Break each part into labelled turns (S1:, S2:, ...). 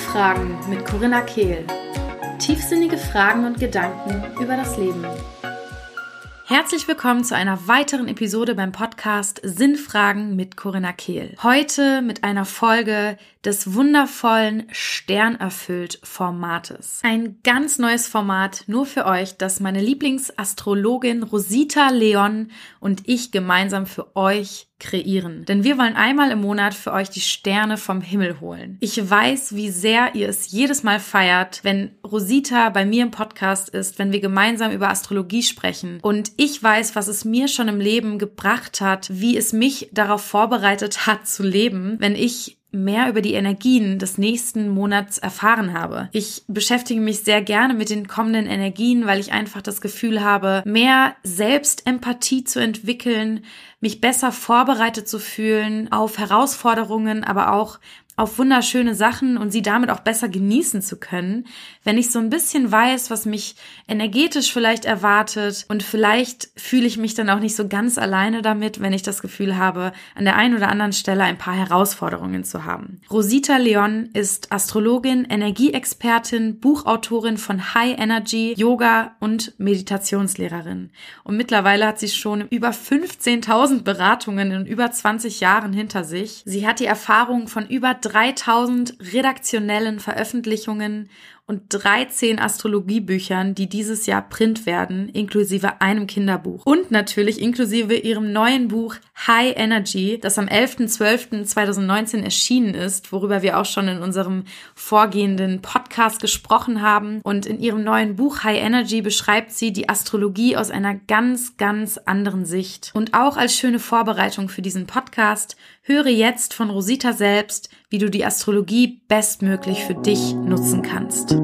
S1: Fragen mit Corinna Kehl. Tiefsinnige Fragen und Gedanken über das Leben. Herzlich willkommen zu einer weiteren Episode beim Podcast Sinnfragen mit Corinna Kehl. Heute mit einer Folge des wundervollen Sternerfüllt Formates. Ein ganz neues Format nur für euch, das meine Lieblingsastrologin Rosita Leon und ich gemeinsam für euch kreieren. Denn wir wollen einmal im Monat für euch die Sterne vom Himmel holen. Ich weiß, wie sehr ihr es jedes Mal feiert, wenn Rosita bei mir im Podcast ist, wenn wir gemeinsam über Astrologie sprechen. Und ich weiß, was es mir schon im Leben gebracht hat, wie es mich darauf vorbereitet hat zu leben, wenn ich mehr über die Energien des nächsten Monats erfahren habe. Ich beschäftige mich sehr gerne mit den kommenden Energien, weil ich einfach das Gefühl habe, mehr Selbstempathie zu entwickeln, mich besser vorbereitet zu fühlen auf Herausforderungen, aber auch auf wunderschöne Sachen und sie damit auch besser genießen zu können, wenn ich so ein bisschen weiß, was mich energetisch vielleicht erwartet und vielleicht fühle ich mich dann auch nicht so ganz alleine damit, wenn ich das Gefühl habe, an der einen oder anderen Stelle ein paar Herausforderungen zu haben. Rosita Leon ist Astrologin, Energieexpertin, Buchautorin von High Energy, Yoga und Meditationslehrerin. Und mittlerweile hat sie schon über 15.000 Beratungen in über 20 Jahren hinter sich. Sie hat die Erfahrung von über 3000 redaktionellen Veröffentlichungen und 13 Astrologiebüchern, die dieses Jahr Print werden, inklusive einem Kinderbuch. Und natürlich inklusive ihrem neuen Buch High Energy, das am 11.12.2019 erschienen ist, worüber wir auch schon in unserem vorgehenden Podcast gesprochen haben. Und in ihrem neuen Buch High Energy beschreibt sie die Astrologie aus einer ganz, ganz anderen Sicht. Und auch als schöne Vorbereitung für diesen Podcast höre jetzt von Rosita selbst, wie du die Astrologie bestmöglich für dich nutzen kannst.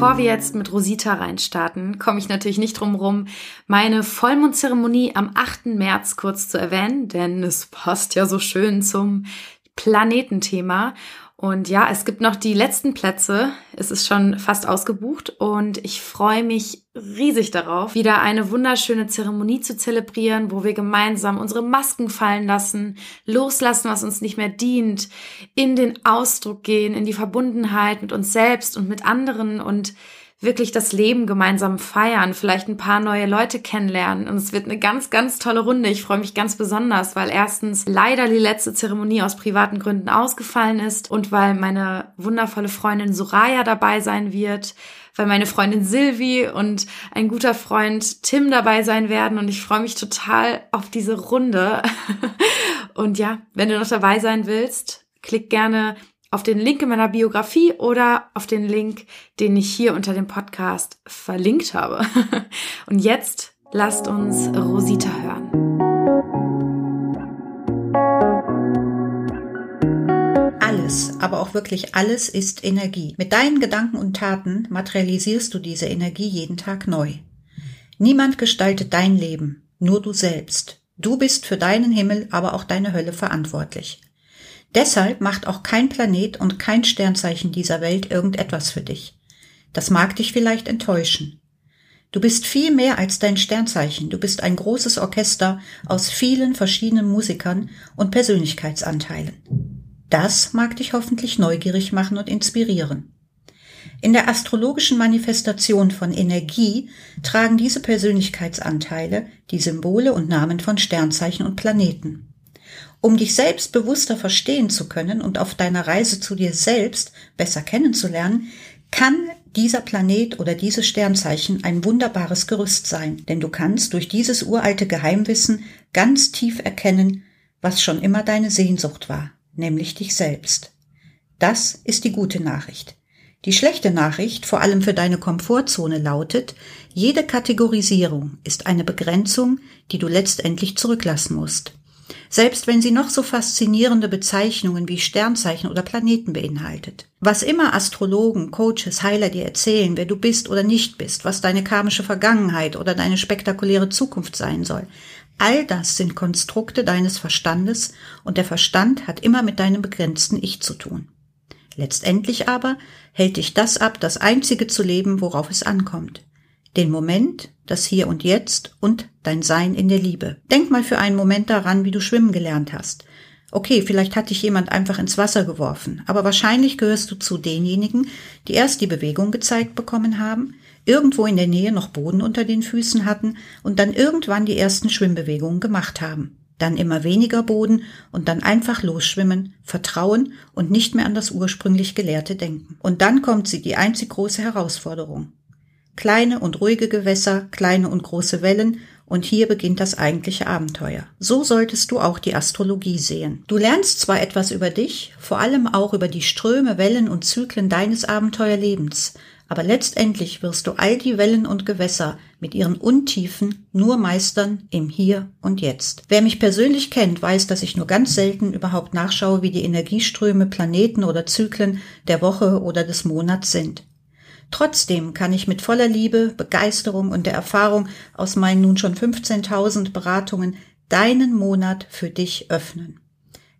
S1: Bevor wir jetzt mit Rosita reinstarten, komme ich natürlich nicht drum rum, meine Vollmondzeremonie am 8. März kurz zu erwähnen, denn es passt ja so schön zum Planetenthema. Und ja, es gibt noch die letzten Plätze. Es ist schon fast ausgebucht und ich freue mich riesig darauf, wieder eine wunderschöne Zeremonie zu zelebrieren, wo wir gemeinsam unsere Masken fallen lassen, loslassen, was uns nicht mehr dient, in den Ausdruck gehen, in die Verbundenheit mit uns selbst und mit anderen und wirklich das Leben gemeinsam feiern, vielleicht ein paar neue Leute kennenlernen. Und es wird eine ganz, ganz tolle Runde. Ich freue mich ganz besonders, weil erstens leider die letzte Zeremonie aus privaten Gründen ausgefallen ist und weil meine wundervolle Freundin Soraya dabei sein wird weil meine Freundin Silvi und ein guter Freund Tim dabei sein werden und ich freue mich total auf diese Runde. und ja, wenn du noch dabei sein willst, klick gerne auf den Link in meiner Biografie oder auf den Link, den ich hier unter dem Podcast verlinkt habe. Und jetzt lasst uns Rosita hören.
S2: Alles, aber auch wirklich alles ist Energie. Mit deinen Gedanken und Taten materialisierst du diese Energie jeden Tag neu. Niemand gestaltet dein Leben, nur du selbst. Du bist für deinen Himmel, aber auch deine Hölle verantwortlich. Deshalb macht auch kein Planet und kein Sternzeichen dieser Welt irgendetwas für dich. Das mag dich vielleicht enttäuschen. Du bist viel mehr als dein Sternzeichen. Du bist ein großes Orchester aus vielen verschiedenen Musikern und Persönlichkeitsanteilen. Das mag dich hoffentlich neugierig machen und inspirieren. In der astrologischen Manifestation von Energie tragen diese Persönlichkeitsanteile die Symbole und Namen von Sternzeichen und Planeten. Um dich selbst bewusster verstehen zu können und auf deiner Reise zu dir selbst besser kennenzulernen, kann dieser Planet oder dieses Sternzeichen ein wunderbares Gerüst sein, denn du kannst durch dieses uralte Geheimwissen ganz tief erkennen, was schon immer deine Sehnsucht war, nämlich dich selbst. Das ist die gute Nachricht. Die schlechte Nachricht, vor allem für deine Komfortzone, lautet, jede Kategorisierung ist eine Begrenzung, die du letztendlich zurücklassen musst selbst wenn sie noch so faszinierende Bezeichnungen wie Sternzeichen oder Planeten beinhaltet. Was immer Astrologen, Coaches, Heiler dir erzählen, wer du bist oder nicht bist, was deine karmische Vergangenheit oder deine spektakuläre Zukunft sein soll, all das sind Konstrukte deines Verstandes und der Verstand hat immer mit deinem begrenzten Ich zu tun. Letztendlich aber hält dich das ab, das Einzige zu leben, worauf es ankommt den Moment, das Hier und Jetzt und dein Sein in der Liebe. Denk mal für einen Moment daran, wie du schwimmen gelernt hast. Okay, vielleicht hat dich jemand einfach ins Wasser geworfen, aber wahrscheinlich gehörst du zu denjenigen, die erst die Bewegung gezeigt bekommen haben, irgendwo in der Nähe noch Boden unter den Füßen hatten und dann irgendwann die ersten Schwimmbewegungen gemacht haben. Dann immer weniger Boden und dann einfach losschwimmen, vertrauen und nicht mehr an das ursprünglich Gelehrte denken. Und dann kommt sie die einzig große Herausforderung. Kleine und ruhige Gewässer, kleine und große Wellen und hier beginnt das eigentliche Abenteuer. So solltest du auch die Astrologie sehen. Du lernst zwar etwas über dich, vor allem auch über die Ströme, Wellen und Zyklen deines Abenteuerlebens, aber letztendlich wirst du all die Wellen und Gewässer mit ihren Untiefen nur meistern im Hier und Jetzt. Wer mich persönlich kennt, weiß, dass ich nur ganz selten überhaupt nachschaue, wie die Energieströme, Planeten oder Zyklen der Woche oder des Monats sind. Trotzdem kann ich mit voller Liebe, Begeisterung und der Erfahrung aus meinen nun schon 15.000 Beratungen deinen Monat für dich öffnen.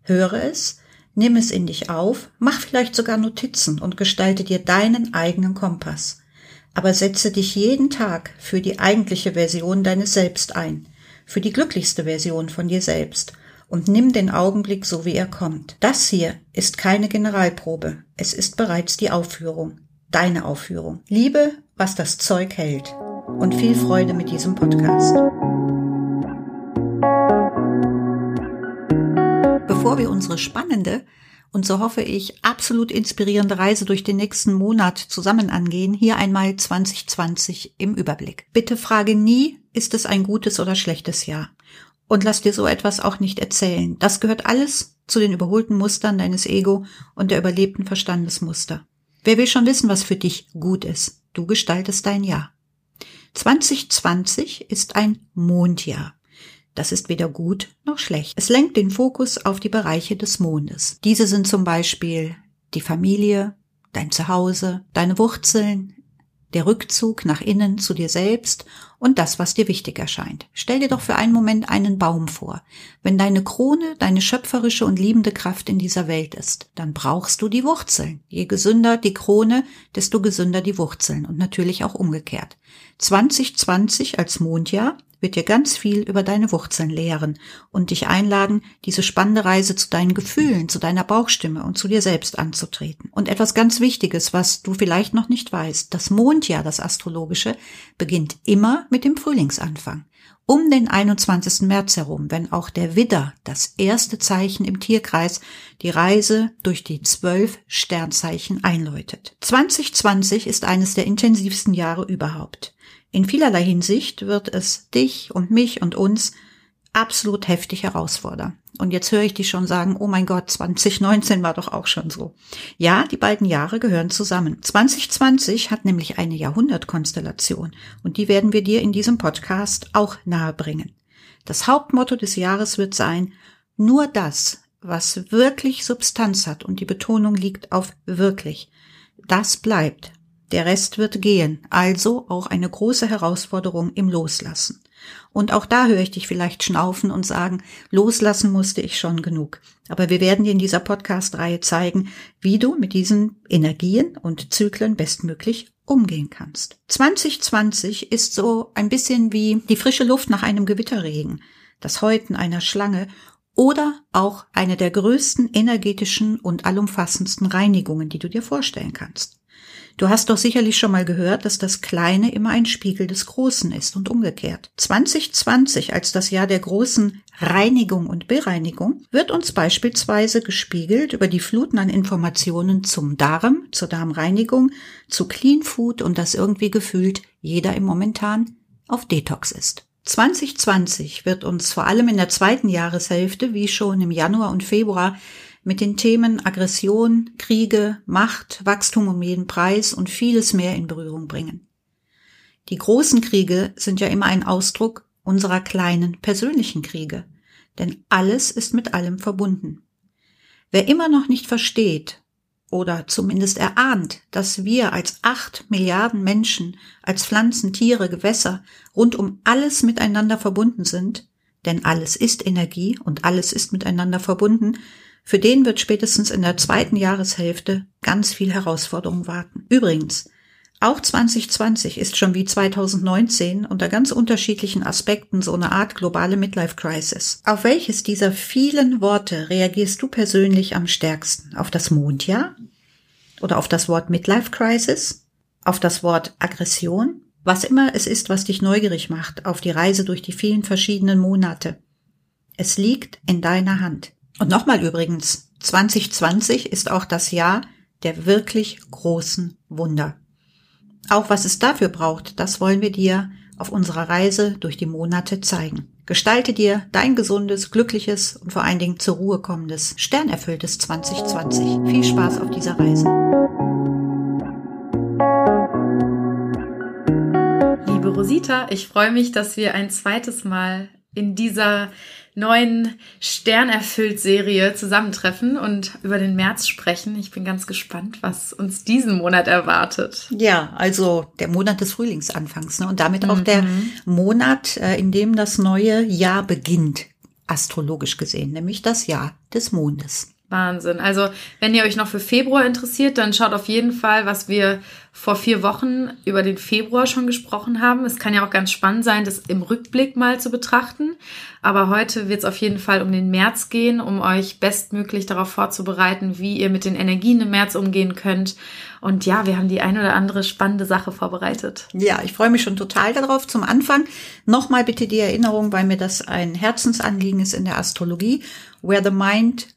S2: Höre es, nimm es in dich auf, mach vielleicht sogar Notizen und gestalte dir deinen eigenen Kompass. Aber setze dich jeden Tag für die eigentliche Version deines Selbst ein, für die glücklichste Version von dir selbst und nimm den Augenblick so wie er kommt. Das hier ist keine Generalprobe, es ist bereits die Aufführung deine Aufführung. Liebe, was das Zeug hält. Und viel Freude mit diesem Podcast. Bevor wir unsere spannende und so hoffe ich absolut inspirierende Reise durch den nächsten Monat zusammen angehen, hier einmal 2020 im Überblick. Bitte frage nie, ist es ein gutes oder schlechtes Jahr? Und lass dir so etwas auch nicht erzählen. Das gehört alles zu den überholten Mustern deines Ego und der überlebten Verstandesmuster. Wer will schon wissen, was für dich gut ist? Du gestaltest dein Jahr. 2020 ist ein Mondjahr. Das ist weder gut noch schlecht. Es lenkt den Fokus auf die Bereiche des Mondes. Diese sind zum Beispiel die Familie, dein Zuhause, deine Wurzeln, der Rückzug nach innen zu dir selbst und das, was dir wichtig erscheint. Stell dir doch für einen Moment einen Baum vor. Wenn deine Krone deine schöpferische und liebende Kraft in dieser Welt ist, dann brauchst du die Wurzeln. Je gesünder die Krone, desto gesünder die Wurzeln und natürlich auch umgekehrt. 2020 als Mondjahr wird dir ganz viel über deine Wurzeln lehren und dich einladen, diese spannende Reise zu deinen Gefühlen, zu deiner Bauchstimme und zu dir selbst anzutreten. Und etwas ganz Wichtiges, was du vielleicht noch nicht weißt, das Mondjahr, das astrologische, beginnt immer mit dem Frühlingsanfang. Um den 21. März herum, wenn auch der Widder, das erste Zeichen im Tierkreis, die Reise durch die zwölf Sternzeichen einläutet. 2020 ist eines der intensivsten Jahre überhaupt. In vielerlei Hinsicht wird es dich und mich und uns absolut heftig herausfordern. Und jetzt höre ich dich schon sagen, oh mein Gott, 2019 war doch auch schon so. Ja, die beiden Jahre gehören zusammen. 2020 hat nämlich eine Jahrhundertkonstellation und die werden wir dir in diesem Podcast auch nahebringen. Das Hauptmotto des Jahres wird sein, nur das, was wirklich Substanz hat und die Betonung liegt auf wirklich, das bleibt. Der Rest wird gehen, also auch eine große Herausforderung im Loslassen. Und auch da höre ich dich vielleicht schnaufen und sagen, loslassen musste ich schon genug. Aber wir werden dir in dieser Podcast-Reihe zeigen, wie du mit diesen Energien und Zyklen bestmöglich umgehen kannst. 2020 ist so ein bisschen wie die frische Luft nach einem Gewitterregen, das Häuten einer Schlange oder auch eine der größten energetischen und allumfassendsten Reinigungen, die du dir vorstellen kannst. Du hast doch sicherlich schon mal gehört, dass das Kleine immer ein Spiegel des Großen ist und umgekehrt. 2020 als das Jahr der großen Reinigung und Bereinigung wird uns beispielsweise gespiegelt über die Fluten an Informationen zum Darm, zur Darmreinigung, zu Clean Food und dass irgendwie gefühlt jeder im Momentan auf Detox ist. 2020 wird uns vor allem in der zweiten Jahreshälfte, wie schon im Januar und Februar, mit den Themen Aggression, Kriege, Macht, Wachstum um jeden Preis und vieles mehr in Berührung bringen. Die großen Kriege sind ja immer ein Ausdruck unserer kleinen persönlichen Kriege, denn alles ist mit allem verbunden. Wer immer noch nicht versteht oder zumindest erahnt, dass wir als acht Milliarden Menschen, als Pflanzen, Tiere, Gewässer rund um alles miteinander verbunden sind, denn alles ist Energie und alles ist miteinander verbunden, für den wird spätestens in der zweiten Jahreshälfte ganz viel Herausforderung warten. Übrigens, Auch 2020 ist schon wie 2019 unter ganz unterschiedlichen Aspekten so eine Art globale Midlife Crisis. Auf welches dieser vielen Worte reagierst du persönlich am stärksten? Auf das Mondjahr? Oder auf das Wort Midlife Crisis? Auf das Wort Aggression? Was immer es ist, was dich neugierig macht auf die Reise durch die vielen verschiedenen Monate. Es liegt in deiner Hand. Und nochmal übrigens, 2020 ist auch das Jahr der wirklich großen Wunder. Auch was es dafür braucht, das wollen wir dir auf unserer Reise durch die Monate zeigen. Gestalte dir dein gesundes, glückliches und vor allen Dingen zur Ruhe kommendes, sternerfülltes 2020. Viel Spaß auf dieser Reise.
S1: Liebe Rosita, ich freue mich, dass wir ein zweites Mal in dieser neuen Sternerfüllt-Serie zusammentreffen und über den März sprechen. Ich bin ganz gespannt, was uns diesen Monat erwartet.
S2: Ja, also der Monat des Frühlingsanfangs ne? und damit auch mhm. der Monat, äh, in dem das neue Jahr beginnt, astrologisch gesehen, nämlich das Jahr des Mondes.
S1: Wahnsinn. Also, wenn ihr euch noch für Februar interessiert, dann schaut auf jeden Fall, was wir vor vier Wochen über den Februar schon gesprochen haben. Es kann ja auch ganz spannend sein, das im Rückblick mal zu betrachten. Aber heute wird es auf jeden Fall um den März gehen, um euch bestmöglich darauf vorzubereiten, wie ihr mit den Energien im März umgehen könnt. Und ja, wir haben die ein oder andere spannende Sache vorbereitet.
S2: Ja, ich freue mich schon total darauf. Zum Anfang nochmal bitte die Erinnerung, weil mir das ein Herzensanliegen ist in der Astrologie. Where the mind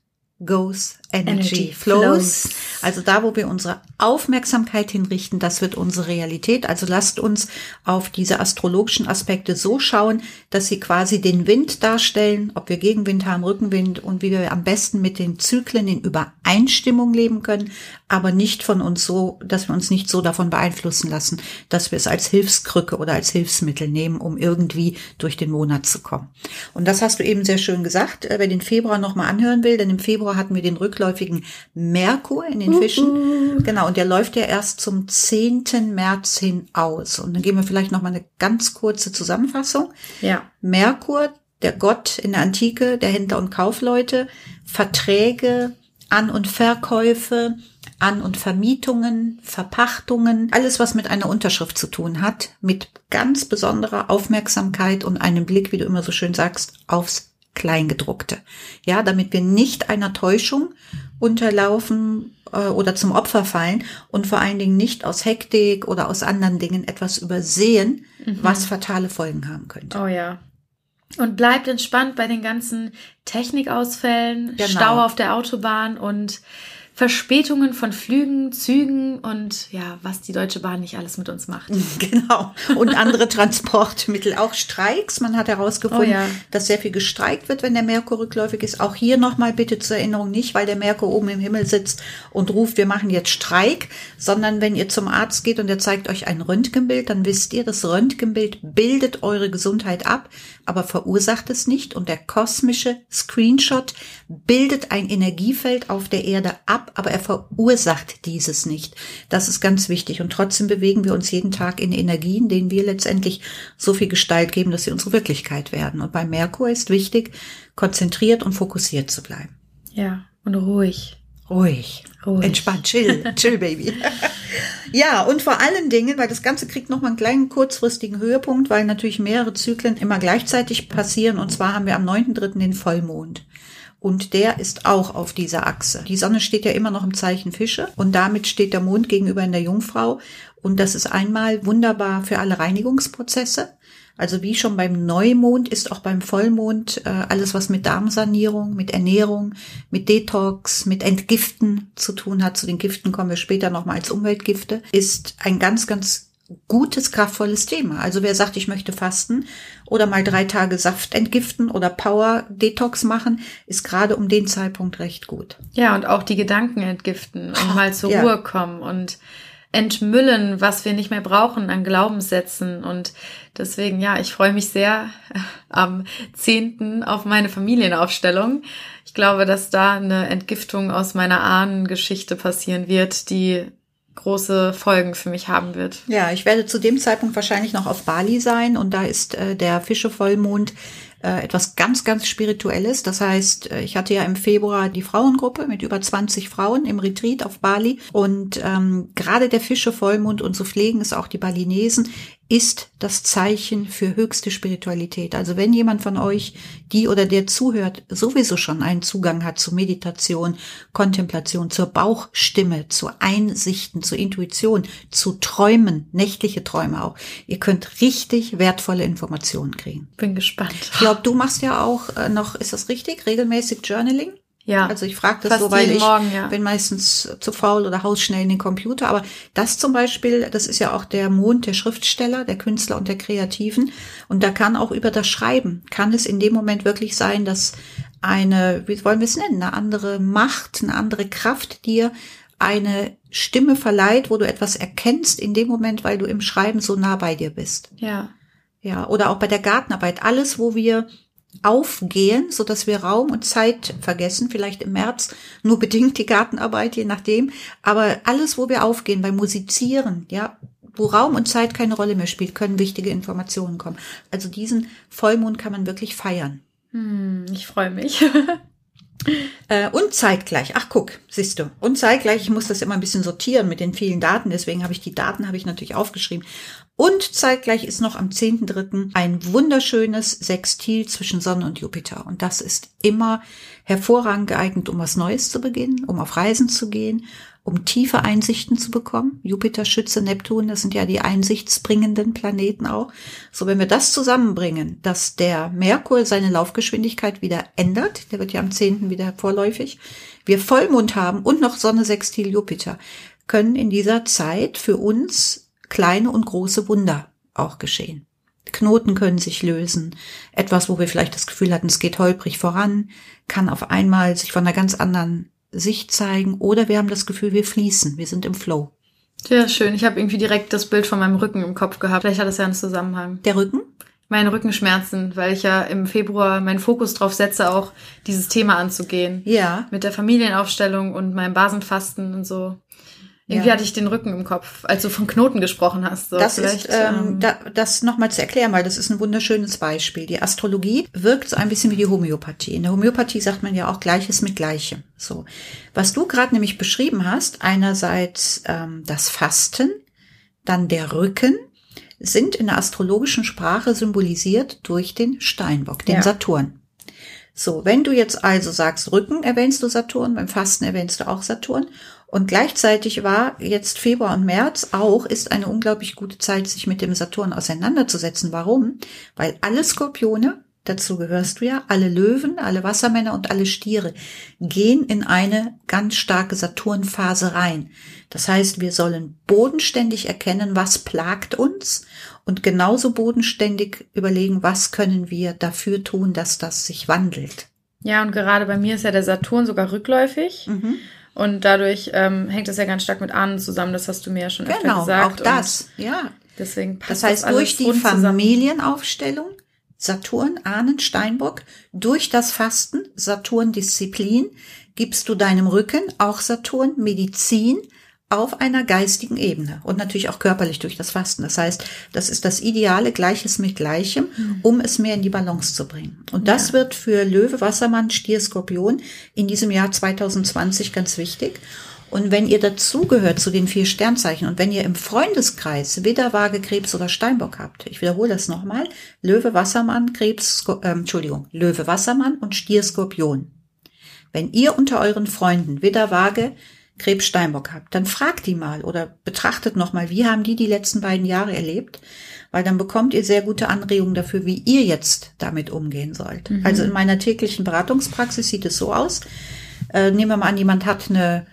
S2: goes energy, energy flows. flows. Also da, wo wir unsere Aufmerksamkeit hinrichten, das wird unsere Realität. Also lasst uns auf diese astrologischen Aspekte so schauen, dass sie quasi den Wind darstellen, ob wir Gegenwind haben, Rückenwind und wie wir am besten mit den Zyklen in Übereinstimmung leben können, aber nicht von uns so, dass wir uns nicht so davon beeinflussen lassen, dass wir es als Hilfskrücke oder als Hilfsmittel nehmen, um irgendwie durch den Monat zu kommen. Und das hast du eben sehr schön gesagt. Wer den Februar nochmal anhören will, denn im Februar hatten wir den rückläufigen Merkur in den Fischen. Uh -uh. Genau, und der läuft ja erst zum 10. März hin aus. Und dann geben wir vielleicht nochmal eine ganz kurze Zusammenfassung.
S1: Ja.
S2: Merkur, der Gott in der Antike, der Händler und Kaufleute, Verträge, An- und Verkäufe, an- und Vermietungen, Verpachtungen, alles, was mit einer Unterschrift zu tun hat, mit ganz besonderer Aufmerksamkeit und einem Blick, wie du immer so schön sagst, aufs Kleingedruckte. Ja, damit wir nicht einer Täuschung unterlaufen äh, oder zum Opfer fallen und vor allen Dingen nicht aus Hektik oder aus anderen Dingen etwas übersehen, mhm. was fatale Folgen haben könnte.
S1: Oh ja. Und bleibt entspannt bei den ganzen Technikausfällen, genau. Stau auf der Autobahn und Verspätungen von Flügen, Zügen und ja, was die Deutsche Bahn nicht alles mit uns macht.
S2: Genau. Und andere Transportmittel, auch Streiks. Man hat herausgefunden, oh ja. dass sehr viel gestreikt wird, wenn der Merkur rückläufig ist. Auch hier nochmal bitte zur Erinnerung nicht, weil der Merkur oben im Himmel sitzt und ruft, wir machen jetzt Streik, sondern wenn ihr zum Arzt geht und er zeigt euch ein Röntgenbild, dann wisst ihr, das Röntgenbild bildet eure Gesundheit ab, aber verursacht es nicht. Und der kosmische Screenshot bildet ein Energiefeld auf der Erde ab ab, aber er verursacht dieses nicht. Das ist ganz wichtig. Und trotzdem bewegen wir uns jeden Tag in Energien, denen wir letztendlich so viel Gestalt geben, dass sie unsere Wirklichkeit werden. Und bei Merkur ist wichtig, konzentriert und fokussiert zu bleiben.
S1: Ja, und ruhig.
S2: Ruhig. Ruhig. Entspannt, chill, chill, Baby. ja, und vor allen Dingen, weil das Ganze kriegt nochmal einen kleinen kurzfristigen Höhepunkt, weil natürlich mehrere Zyklen immer gleichzeitig passieren. Und zwar haben wir am 9.3. den Vollmond. Und der ist auch auf dieser Achse. Die Sonne steht ja immer noch im Zeichen Fische und damit steht der Mond gegenüber in der Jungfrau. Und das ist einmal wunderbar für alle Reinigungsprozesse. Also wie schon beim Neumond ist auch beim Vollmond äh, alles, was mit Darmsanierung, mit Ernährung, mit Detox, mit Entgiften zu tun hat. Zu den Giften kommen wir später nochmal als Umweltgifte. Ist ein ganz, ganz gutes, kraftvolles Thema. Also wer sagt, ich möchte fasten oder mal drei Tage Saft entgiften oder Power Detox machen, ist gerade um den Zeitpunkt recht gut.
S1: Ja, und auch die Gedanken entgiften und mal zur ja. Ruhe kommen und entmüllen, was wir nicht mehr brauchen an Glaubenssätzen. Und deswegen, ja, ich freue mich sehr am zehnten auf meine Familienaufstellung. Ich glaube, dass da eine Entgiftung aus meiner Ahnengeschichte passieren wird, die große Folgen für mich haben wird.
S2: Ja, ich werde zu dem Zeitpunkt wahrscheinlich noch auf Bali sein und da ist äh, der Fischevollmond äh, etwas ganz, ganz Spirituelles. Das heißt, äh, ich hatte ja im Februar die Frauengruppe mit über 20 Frauen im Retreat auf Bali und ähm, gerade der Fische Vollmond und so pflegen es auch die Balinesen ist das Zeichen für höchste Spiritualität. Also wenn jemand von euch, die oder der zuhört, sowieso schon einen Zugang hat zu Meditation, Kontemplation, zur Bauchstimme, zu Einsichten, zur Intuition, zu Träumen, nächtliche Träume auch, ihr könnt richtig wertvolle Informationen kriegen.
S1: Bin gespannt.
S2: Ich glaube, du machst ja auch äh, noch, ist das richtig, regelmäßig Journaling?
S1: Ja.
S2: Also ich frage das so, weil ich Morgen, ja. bin meistens zu faul oder hausschnell in den Computer. Aber das zum Beispiel, das ist ja auch der Mond der Schriftsteller, der Künstler und der Kreativen. Und da kann auch über das Schreiben, kann es in dem Moment wirklich sein, dass eine, wie wollen wir es nennen, eine andere Macht, eine andere Kraft dir eine Stimme verleiht, wo du etwas erkennst in dem Moment, weil du im Schreiben so nah bei dir bist.
S1: Ja.
S2: Ja, oder auch bei der Gartenarbeit. Alles, wo wir aufgehen, so dass wir Raum und Zeit vergessen, vielleicht im März nur bedingt die Gartenarbeit, je nachdem, aber alles, wo wir aufgehen, beim Musizieren, ja, wo Raum und Zeit keine Rolle mehr spielt, können wichtige Informationen kommen. Also diesen Vollmond kann man wirklich feiern.
S1: Hm, ich freue mich.
S2: Äh, und zeitgleich, ach guck, siehst du, und zeitgleich, ich muss das immer ein bisschen sortieren mit den vielen Daten, deswegen habe ich die Daten, habe ich natürlich aufgeschrieben. Und zeitgleich ist noch am 10.3. ein wunderschönes Sextil zwischen Sonne und Jupiter. Und das ist immer hervorragend geeignet, um was Neues zu beginnen, um auf Reisen zu gehen, um tiefe Einsichten zu bekommen. Jupiter, Schütze, Neptun, das sind ja die einsichtsbringenden Planeten auch. So, wenn wir das zusammenbringen, dass der Merkur seine Laufgeschwindigkeit wieder ändert, der wird ja am 10. wieder vorläufig, wir Vollmond haben und noch Sonne, Sextil, Jupiter, können in dieser Zeit für uns kleine und große Wunder auch geschehen. Knoten können sich lösen. Etwas, wo wir vielleicht das Gefühl hatten, es geht holprig voran, kann auf einmal sich von einer ganz anderen Sicht zeigen. Oder wir haben das Gefühl, wir fließen, wir sind im Flow.
S1: Ja, schön. Ich habe irgendwie direkt das Bild von meinem Rücken im Kopf gehabt. Vielleicht hat das ja einen Zusammenhang.
S2: Der Rücken?
S1: Meine Rückenschmerzen, weil ich ja im Februar meinen Fokus drauf setze, auch dieses Thema anzugehen.
S2: Ja.
S1: Mit der Familienaufstellung und meinem Basenfasten und so. Irgendwie ja. hatte ich den Rücken im Kopf, als du von Knoten gesprochen hast. So
S2: das ist, ähm, ähm, da, das nochmal zu erklären, weil das ist ein wunderschönes Beispiel. Die Astrologie wirkt so ein bisschen wie die Homöopathie. In der Homöopathie sagt man ja auch Gleiches mit Gleichem. So, was du gerade nämlich beschrieben hast, einerseits ähm, das Fasten, dann der Rücken, sind in der astrologischen Sprache symbolisiert durch den Steinbock, den ja. Saturn. So, wenn du jetzt also sagst Rücken, erwähnst du Saturn, beim Fasten erwähnst du auch Saturn und gleichzeitig war jetzt Februar und März auch, ist eine unglaublich gute Zeit, sich mit dem Saturn auseinanderzusetzen. Warum? Weil alle Skorpione, dazu gehörst du ja, alle Löwen, alle Wassermänner und alle Stiere gehen in eine ganz starke Saturnphase rein. Das heißt, wir sollen bodenständig erkennen, was plagt uns und genauso bodenständig überlegen, was können wir dafür tun, dass das sich wandelt.
S1: Ja, und gerade bei mir ist ja der Saturn sogar rückläufig. Mhm. Und dadurch ähm, hängt es ja ganz stark mit Ahnen zusammen, das hast du mir ja schon öfter genau, gesagt.
S2: Genau, auch das, ja.
S1: Deswegen passt
S2: das heißt, das durch die Familienaufstellung, Saturn, Ahnen, Steinbock, durch das Fasten, Saturn Disziplin, gibst du deinem Rücken, auch Saturn, Medizin, auf einer geistigen Ebene und natürlich auch körperlich durch das Fasten. Das heißt, das ist das ideale Gleiches mit Gleichem, mhm. um es mehr in die Balance zu bringen. Und das ja. wird für Löwe, Wassermann, Stier, Skorpion in diesem Jahr 2020 ganz wichtig. Und wenn ihr dazugehört zu den vier Sternzeichen und wenn ihr im Freundeskreis Widder, Waage, Krebs oder Steinbock habt, ich wiederhole das nochmal, Löwe, Wassermann, Krebs, Skor äh, Entschuldigung, Löwe, Wassermann und Stier, Skorpion. Wenn ihr unter euren Freunden Widder, Waage, Krebs Steinbock habt, dann fragt die mal oder betrachtet nochmal, wie haben die die letzten beiden Jahre erlebt, weil dann bekommt ihr sehr gute Anregungen dafür, wie ihr jetzt damit umgehen sollt. Mhm. Also in meiner täglichen Beratungspraxis sieht es so aus. Äh, nehmen wir mal an, jemand hat eine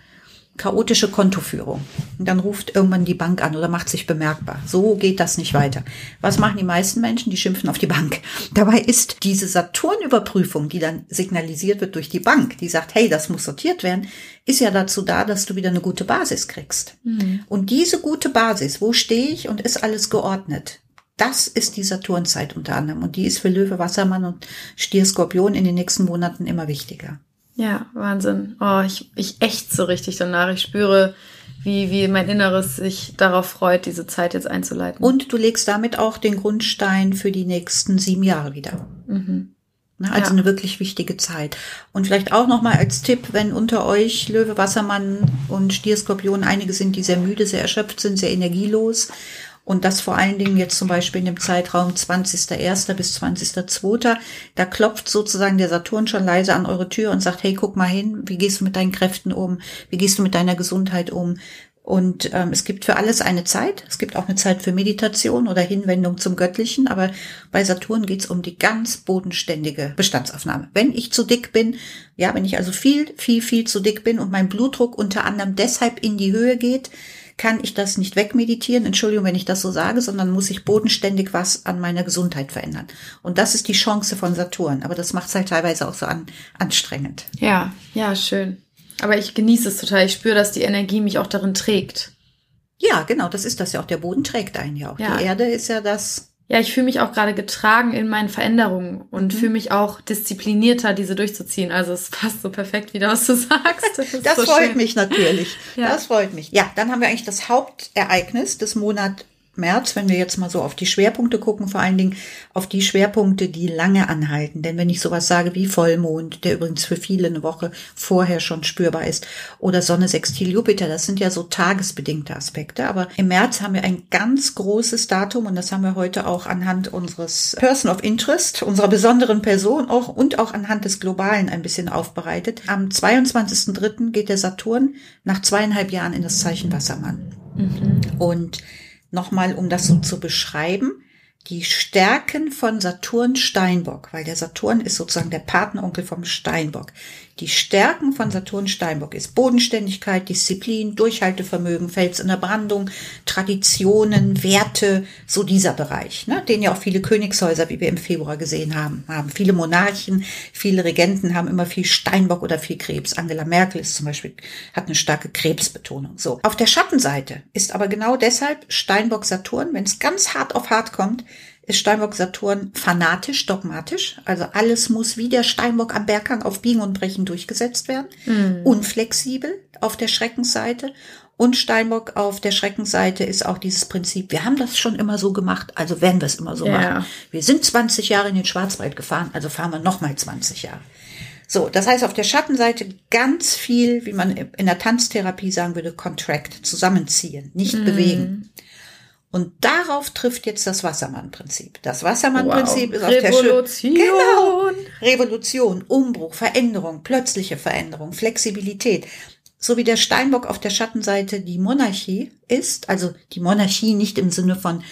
S2: chaotische Kontoführung. Und dann ruft irgendwann die Bank an oder macht sich bemerkbar. So geht das nicht weiter. Was machen die meisten Menschen? Die schimpfen auf die Bank. Dabei ist diese Saturnüberprüfung, die dann signalisiert wird durch die Bank, die sagt, hey, das muss sortiert werden, ist ja dazu da, dass du wieder eine gute Basis kriegst. Mhm. Und diese gute Basis, wo stehe ich und ist alles geordnet? Das ist die Saturnzeit unter anderem. Und die ist für Löwe, Wassermann und Stier, Skorpion in den nächsten Monaten immer wichtiger.
S1: Ja, Wahnsinn. Oh, ich, ich echt so richtig danach. Ich spüre, wie, wie mein Inneres sich darauf freut, diese Zeit jetzt einzuleiten.
S2: Und du legst damit auch den Grundstein für die nächsten sieben Jahre wieder. Mhm. Ne? Also ja. eine wirklich wichtige Zeit. Und vielleicht auch nochmal als Tipp, wenn unter euch Löwe, Wassermann und Stierskorpion einige sind, die sehr müde, sehr erschöpft sind, sehr energielos. Und das vor allen Dingen jetzt zum Beispiel in dem Zeitraum 20.01. bis 20.02. Da klopft sozusagen der Saturn schon leise an eure Tür und sagt, hey, guck mal hin, wie gehst du mit deinen Kräften um? Wie gehst du mit deiner Gesundheit um? Und ähm, es gibt für alles eine Zeit. Es gibt auch eine Zeit für Meditation oder Hinwendung zum Göttlichen. Aber bei Saturn geht's um die ganz bodenständige Bestandsaufnahme. Wenn ich zu dick bin, ja, wenn ich also viel, viel, viel zu dick bin und mein Blutdruck unter anderem deshalb in die Höhe geht, kann ich das nicht wegmeditieren. Entschuldigung, wenn ich das so sage, sondern muss ich bodenständig was an meiner Gesundheit verändern. Und das ist die Chance von Saturn. Aber das macht es halt teilweise auch so an, anstrengend.
S1: Ja, ja, schön. Aber ich genieße es total. Ich spüre, dass die Energie mich auch darin trägt.
S2: Ja, genau, das ist das ja auch. Der Boden trägt einen ja auch. Ja. Die Erde ist ja das.
S1: Ja, ich fühle mich auch gerade getragen in meinen Veränderungen und mhm. fühle mich auch disziplinierter, diese durchzuziehen. Also es passt so perfekt wieder, was du sagst.
S2: Das, das so freut schön. mich natürlich. Ja. Das freut mich. Ja, dann haben wir eigentlich das Hauptereignis des Monats März, wenn wir jetzt mal so auf die Schwerpunkte gucken, vor allen Dingen auf die Schwerpunkte, die lange anhalten. Denn wenn ich sowas sage wie Vollmond, der übrigens für viele eine Woche vorher schon spürbar ist, oder Sonne Sextil Jupiter, das sind ja so tagesbedingte Aspekte. Aber im März haben wir ein ganz großes Datum und das haben wir heute auch anhand unseres Person of Interest, unserer besonderen Person auch und auch anhand des Globalen ein bisschen aufbereitet. Am 22.03. geht der Saturn nach zweieinhalb Jahren in das Zeichen Wassermann. Mhm. Und nochmal, um das so zu beschreiben, die Stärken von Saturn Steinbock, weil der Saturn ist sozusagen der Partneronkel vom Steinbock. Die Stärken von Saturn Steinbock ist Bodenständigkeit, Disziplin, Durchhaltevermögen, Fels in der Brandung, Traditionen, Werte, so dieser Bereich, ne? den ja auch viele Königshäuser, wie wir im Februar gesehen haben, haben. Viele Monarchen, viele Regenten haben immer viel Steinbock oder viel Krebs. Angela Merkel ist zum Beispiel, hat eine starke Krebsbetonung. So. Auf der Schattenseite ist aber genau deshalb Steinbock Saturn, wenn es ganz hart auf hart kommt, ist Steinbock Saturn fanatisch, dogmatisch. Also alles muss wie der Steinbock am Berghang auf Biegen und Brechen durchgesetzt werden. Mhm. Unflexibel auf der Schreckensseite. Und Steinbock auf der Schreckensseite ist auch dieses Prinzip, wir haben das schon immer so gemacht, also werden wir es immer so ja. machen. Wir sind 20 Jahre in den Schwarzwald gefahren, also fahren wir nochmal 20 Jahre. So, das heißt auf der Schattenseite ganz viel, wie man in der Tanztherapie sagen würde, contract, zusammenziehen, nicht mm. bewegen. Und darauf trifft jetzt das Wassermann-Prinzip. Das Wassermann-Prinzip wow. ist auf
S1: Revolution.
S2: der Revolution. Genau. Revolution, Umbruch, Veränderung, plötzliche Veränderung, Flexibilität. So wie der Steinbock auf der Schattenseite die Monarchie ist, also die Monarchie nicht im Sinne von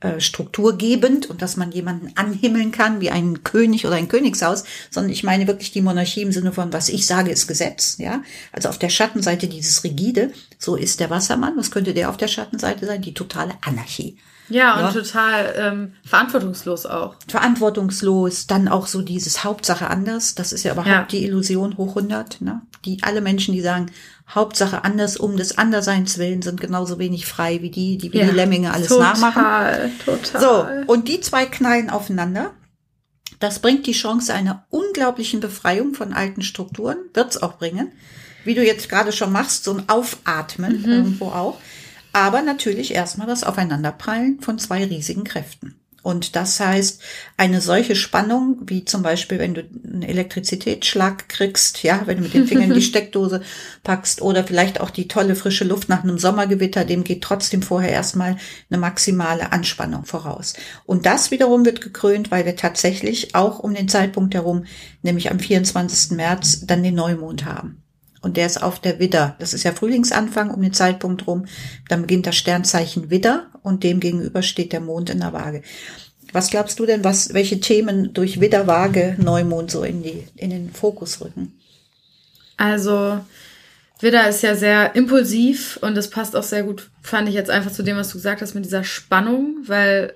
S2: äh, strukturgebend und dass man jemanden anhimmeln kann wie einen König oder ein Königshaus, sondern ich meine wirklich die Monarchie im Sinne von, was ich sage, ist Gesetz, ja. Also auf der Schattenseite dieses Rigide, so ist der Wassermann. Was könnte der auf der Schattenseite sein? Die totale Anarchie.
S1: Ja, und total ähm, verantwortungslos auch.
S2: Verantwortungslos, dann auch so dieses Hauptsache anders. Das ist ja überhaupt ja. die Illusion hoch 100. Ne? Die alle Menschen, die sagen Hauptsache anders um des Anderseins willen, sind genauso wenig frei wie die, die wie ja, die Lemminge alles total, nachmachen. Total. So und die zwei knallen aufeinander. Das bringt die Chance einer unglaublichen Befreiung von alten Strukturen, wird's auch bringen. Wie du jetzt gerade schon machst, so ein Aufatmen mhm. irgendwo auch aber natürlich erstmal das Aufeinanderprallen von zwei riesigen Kräften. Und das heißt, eine solche Spannung, wie zum Beispiel, wenn du einen Elektrizitätsschlag kriegst, ja, wenn du mit den Fingern die Steckdose packst oder vielleicht auch die tolle frische Luft nach einem Sommergewitter, dem geht trotzdem vorher erstmal eine maximale Anspannung voraus. Und das wiederum wird gekrönt, weil wir tatsächlich auch um den Zeitpunkt herum, nämlich am 24. März, dann den Neumond haben. Und der ist auf der Widder. Das ist ja Frühlingsanfang um den Zeitpunkt rum. Dann beginnt das Sternzeichen Widder und dem gegenüber steht der Mond in der Waage. Was glaubst du denn, was, welche Themen durch Widder, Waage, Neumond so in die, in den Fokus rücken?
S1: Also, Widder ist ja sehr impulsiv und das passt auch sehr gut, fand ich jetzt einfach zu dem, was du gesagt hast mit dieser Spannung, weil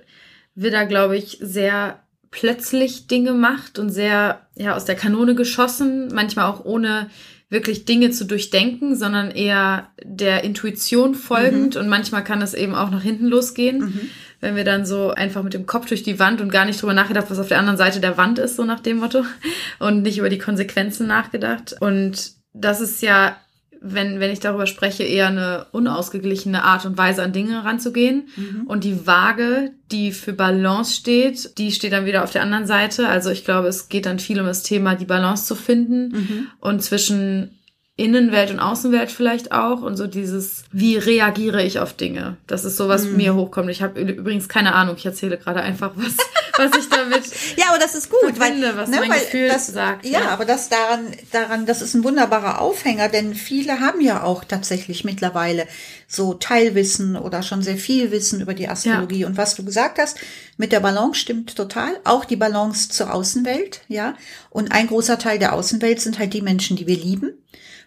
S1: Widder, glaube ich, sehr plötzlich Dinge macht und sehr, ja, aus der Kanone geschossen, manchmal auch ohne wirklich Dinge zu durchdenken, sondern eher der Intuition folgend. Mhm. Und manchmal kann es eben auch nach hinten losgehen, mhm. wenn wir dann so einfach mit dem Kopf durch die Wand und gar nicht drüber nachgedacht, was auf der anderen Seite der Wand ist, so nach dem Motto. Und nicht über die Konsequenzen nachgedacht. Und das ist ja wenn, wenn ich darüber spreche, eher eine unausgeglichene Art und Weise an Dinge ranzugehen. Mhm. Und die Waage, die für Balance steht, die steht dann wieder auf der anderen Seite. Also ich glaube, es geht dann viel um das Thema, die Balance zu finden mhm. und zwischen Innenwelt und Außenwelt vielleicht auch und so dieses, wie reagiere ich auf Dinge? Das ist so, was mm. mir hochkommt. Ich habe übrigens keine Ahnung, ich erzähle gerade einfach, was, was ich damit
S2: Ja, aber das ist gut,
S1: verbinde,
S2: weil,
S1: was ne, mein weil Gefühl
S2: das,
S1: sagt.
S2: Ja, ja, aber das daran, daran, das ist ein wunderbarer Aufhänger, denn viele haben ja auch tatsächlich mittlerweile so Teilwissen oder schon sehr viel Wissen über die Astrologie. Ja. Und was du gesagt hast, mit der Balance stimmt total. Auch die Balance zur Außenwelt, ja. Und ein großer Teil der Außenwelt sind halt die Menschen, die wir lieben.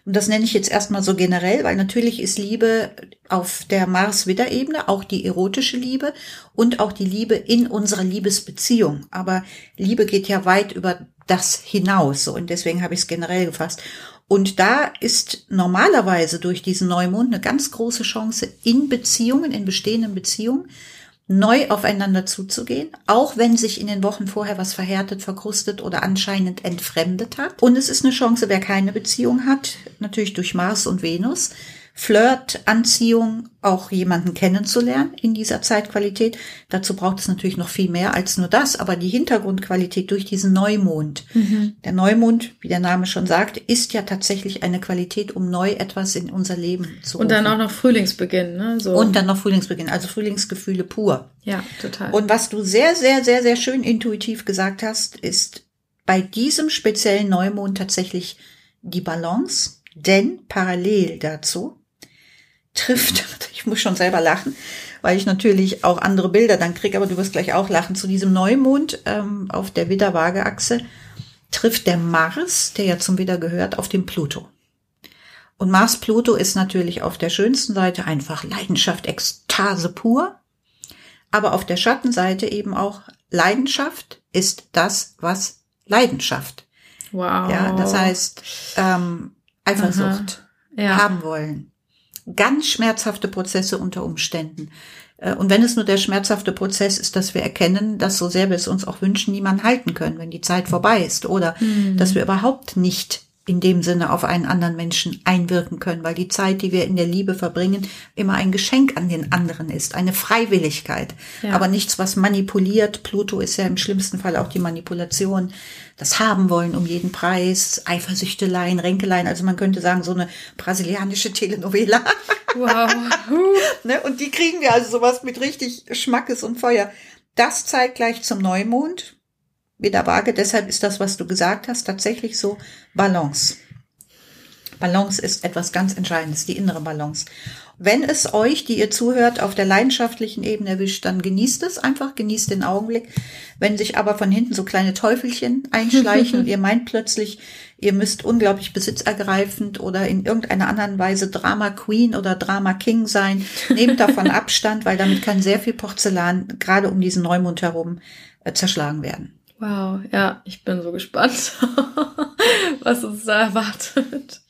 S2: Und das nenne ich jetzt erstmal so generell, weil natürlich ist Liebe auf der Mars-Widder-Ebene auch die erotische Liebe und auch die Liebe in unserer Liebesbeziehung. Aber Liebe geht ja weit über das hinaus. So, und deswegen habe ich es generell gefasst. Und da ist normalerweise durch diesen Neumond eine ganz große Chance in Beziehungen, in bestehenden Beziehungen, neu aufeinander zuzugehen, auch wenn sich in den Wochen vorher was verhärtet, verkrustet oder anscheinend entfremdet hat. Und es ist eine Chance, wer keine Beziehung hat, natürlich durch Mars und Venus, Flirt, Anziehung, auch jemanden kennenzulernen in dieser Zeitqualität. Dazu braucht es natürlich noch viel mehr als nur das, aber die Hintergrundqualität durch diesen Neumond. Mhm. Der Neumond, wie der Name schon sagt, ist ja tatsächlich eine Qualität, um neu etwas in unser Leben zu
S1: Und dann auch noch Frühlingsbeginn, ne?
S2: So. Und dann noch Frühlingsbeginn, also Frühlingsgefühle pur.
S1: Ja, total.
S2: Und was du sehr, sehr, sehr, sehr schön intuitiv gesagt hast, ist bei diesem speziellen Neumond tatsächlich die Balance, denn parallel dazu trifft. Ich muss schon selber lachen, weil ich natürlich auch andere Bilder dann kriege, aber du wirst gleich auch lachen. Zu diesem Neumond ähm, auf der Widder-Waage-Achse trifft der Mars, der ja zum Widder gehört, auf den Pluto. Und Mars-Pluto ist natürlich auf der schönsten Seite einfach Leidenschaft, Ekstase pur. Aber auf der Schattenseite eben auch Leidenschaft ist das, was Leidenschaft.
S1: Wow.
S2: Ja, das heißt ähm, Eifersucht ja. haben wollen ganz schmerzhafte Prozesse unter Umständen. Äh, und wenn es nur der schmerzhafte Prozess ist, dass wir erkennen, dass so sehr wir es uns auch wünschen, niemand halten können, wenn die Zeit vorbei ist. Oder mhm. dass wir überhaupt nicht in dem Sinne auf einen anderen Menschen einwirken können, weil die Zeit, die wir in der Liebe verbringen, immer ein Geschenk an den anderen ist, eine Freiwilligkeit, ja. aber nichts, was manipuliert. Pluto ist ja im schlimmsten Fall auch die Manipulation, das haben wollen um jeden Preis, Eifersüchteleien, Ränkeleien, also man könnte sagen, so eine brasilianische Telenovela. Wow. ne? Und die kriegen wir also sowas mit richtig Schmackes und Feuer. Das zeigt gleich zum Neumond, wieder vage. Deshalb ist das, was du gesagt hast, tatsächlich so Balance. Balance ist etwas ganz Entscheidendes, die innere Balance. Wenn es euch, die ihr zuhört, auf der leidenschaftlichen Ebene erwischt, dann genießt es einfach, genießt den Augenblick. Wenn sich aber von hinten so kleine Teufelchen einschleichen und ihr meint plötzlich, ihr müsst unglaublich besitzergreifend oder in irgendeiner anderen Weise Drama Queen oder Drama King sein, nehmt davon Abstand, weil damit kann sehr viel Porzellan gerade um diesen Neumond herum äh, zerschlagen werden.
S1: Wow, ja, ich bin so gespannt, was uns da erwartet.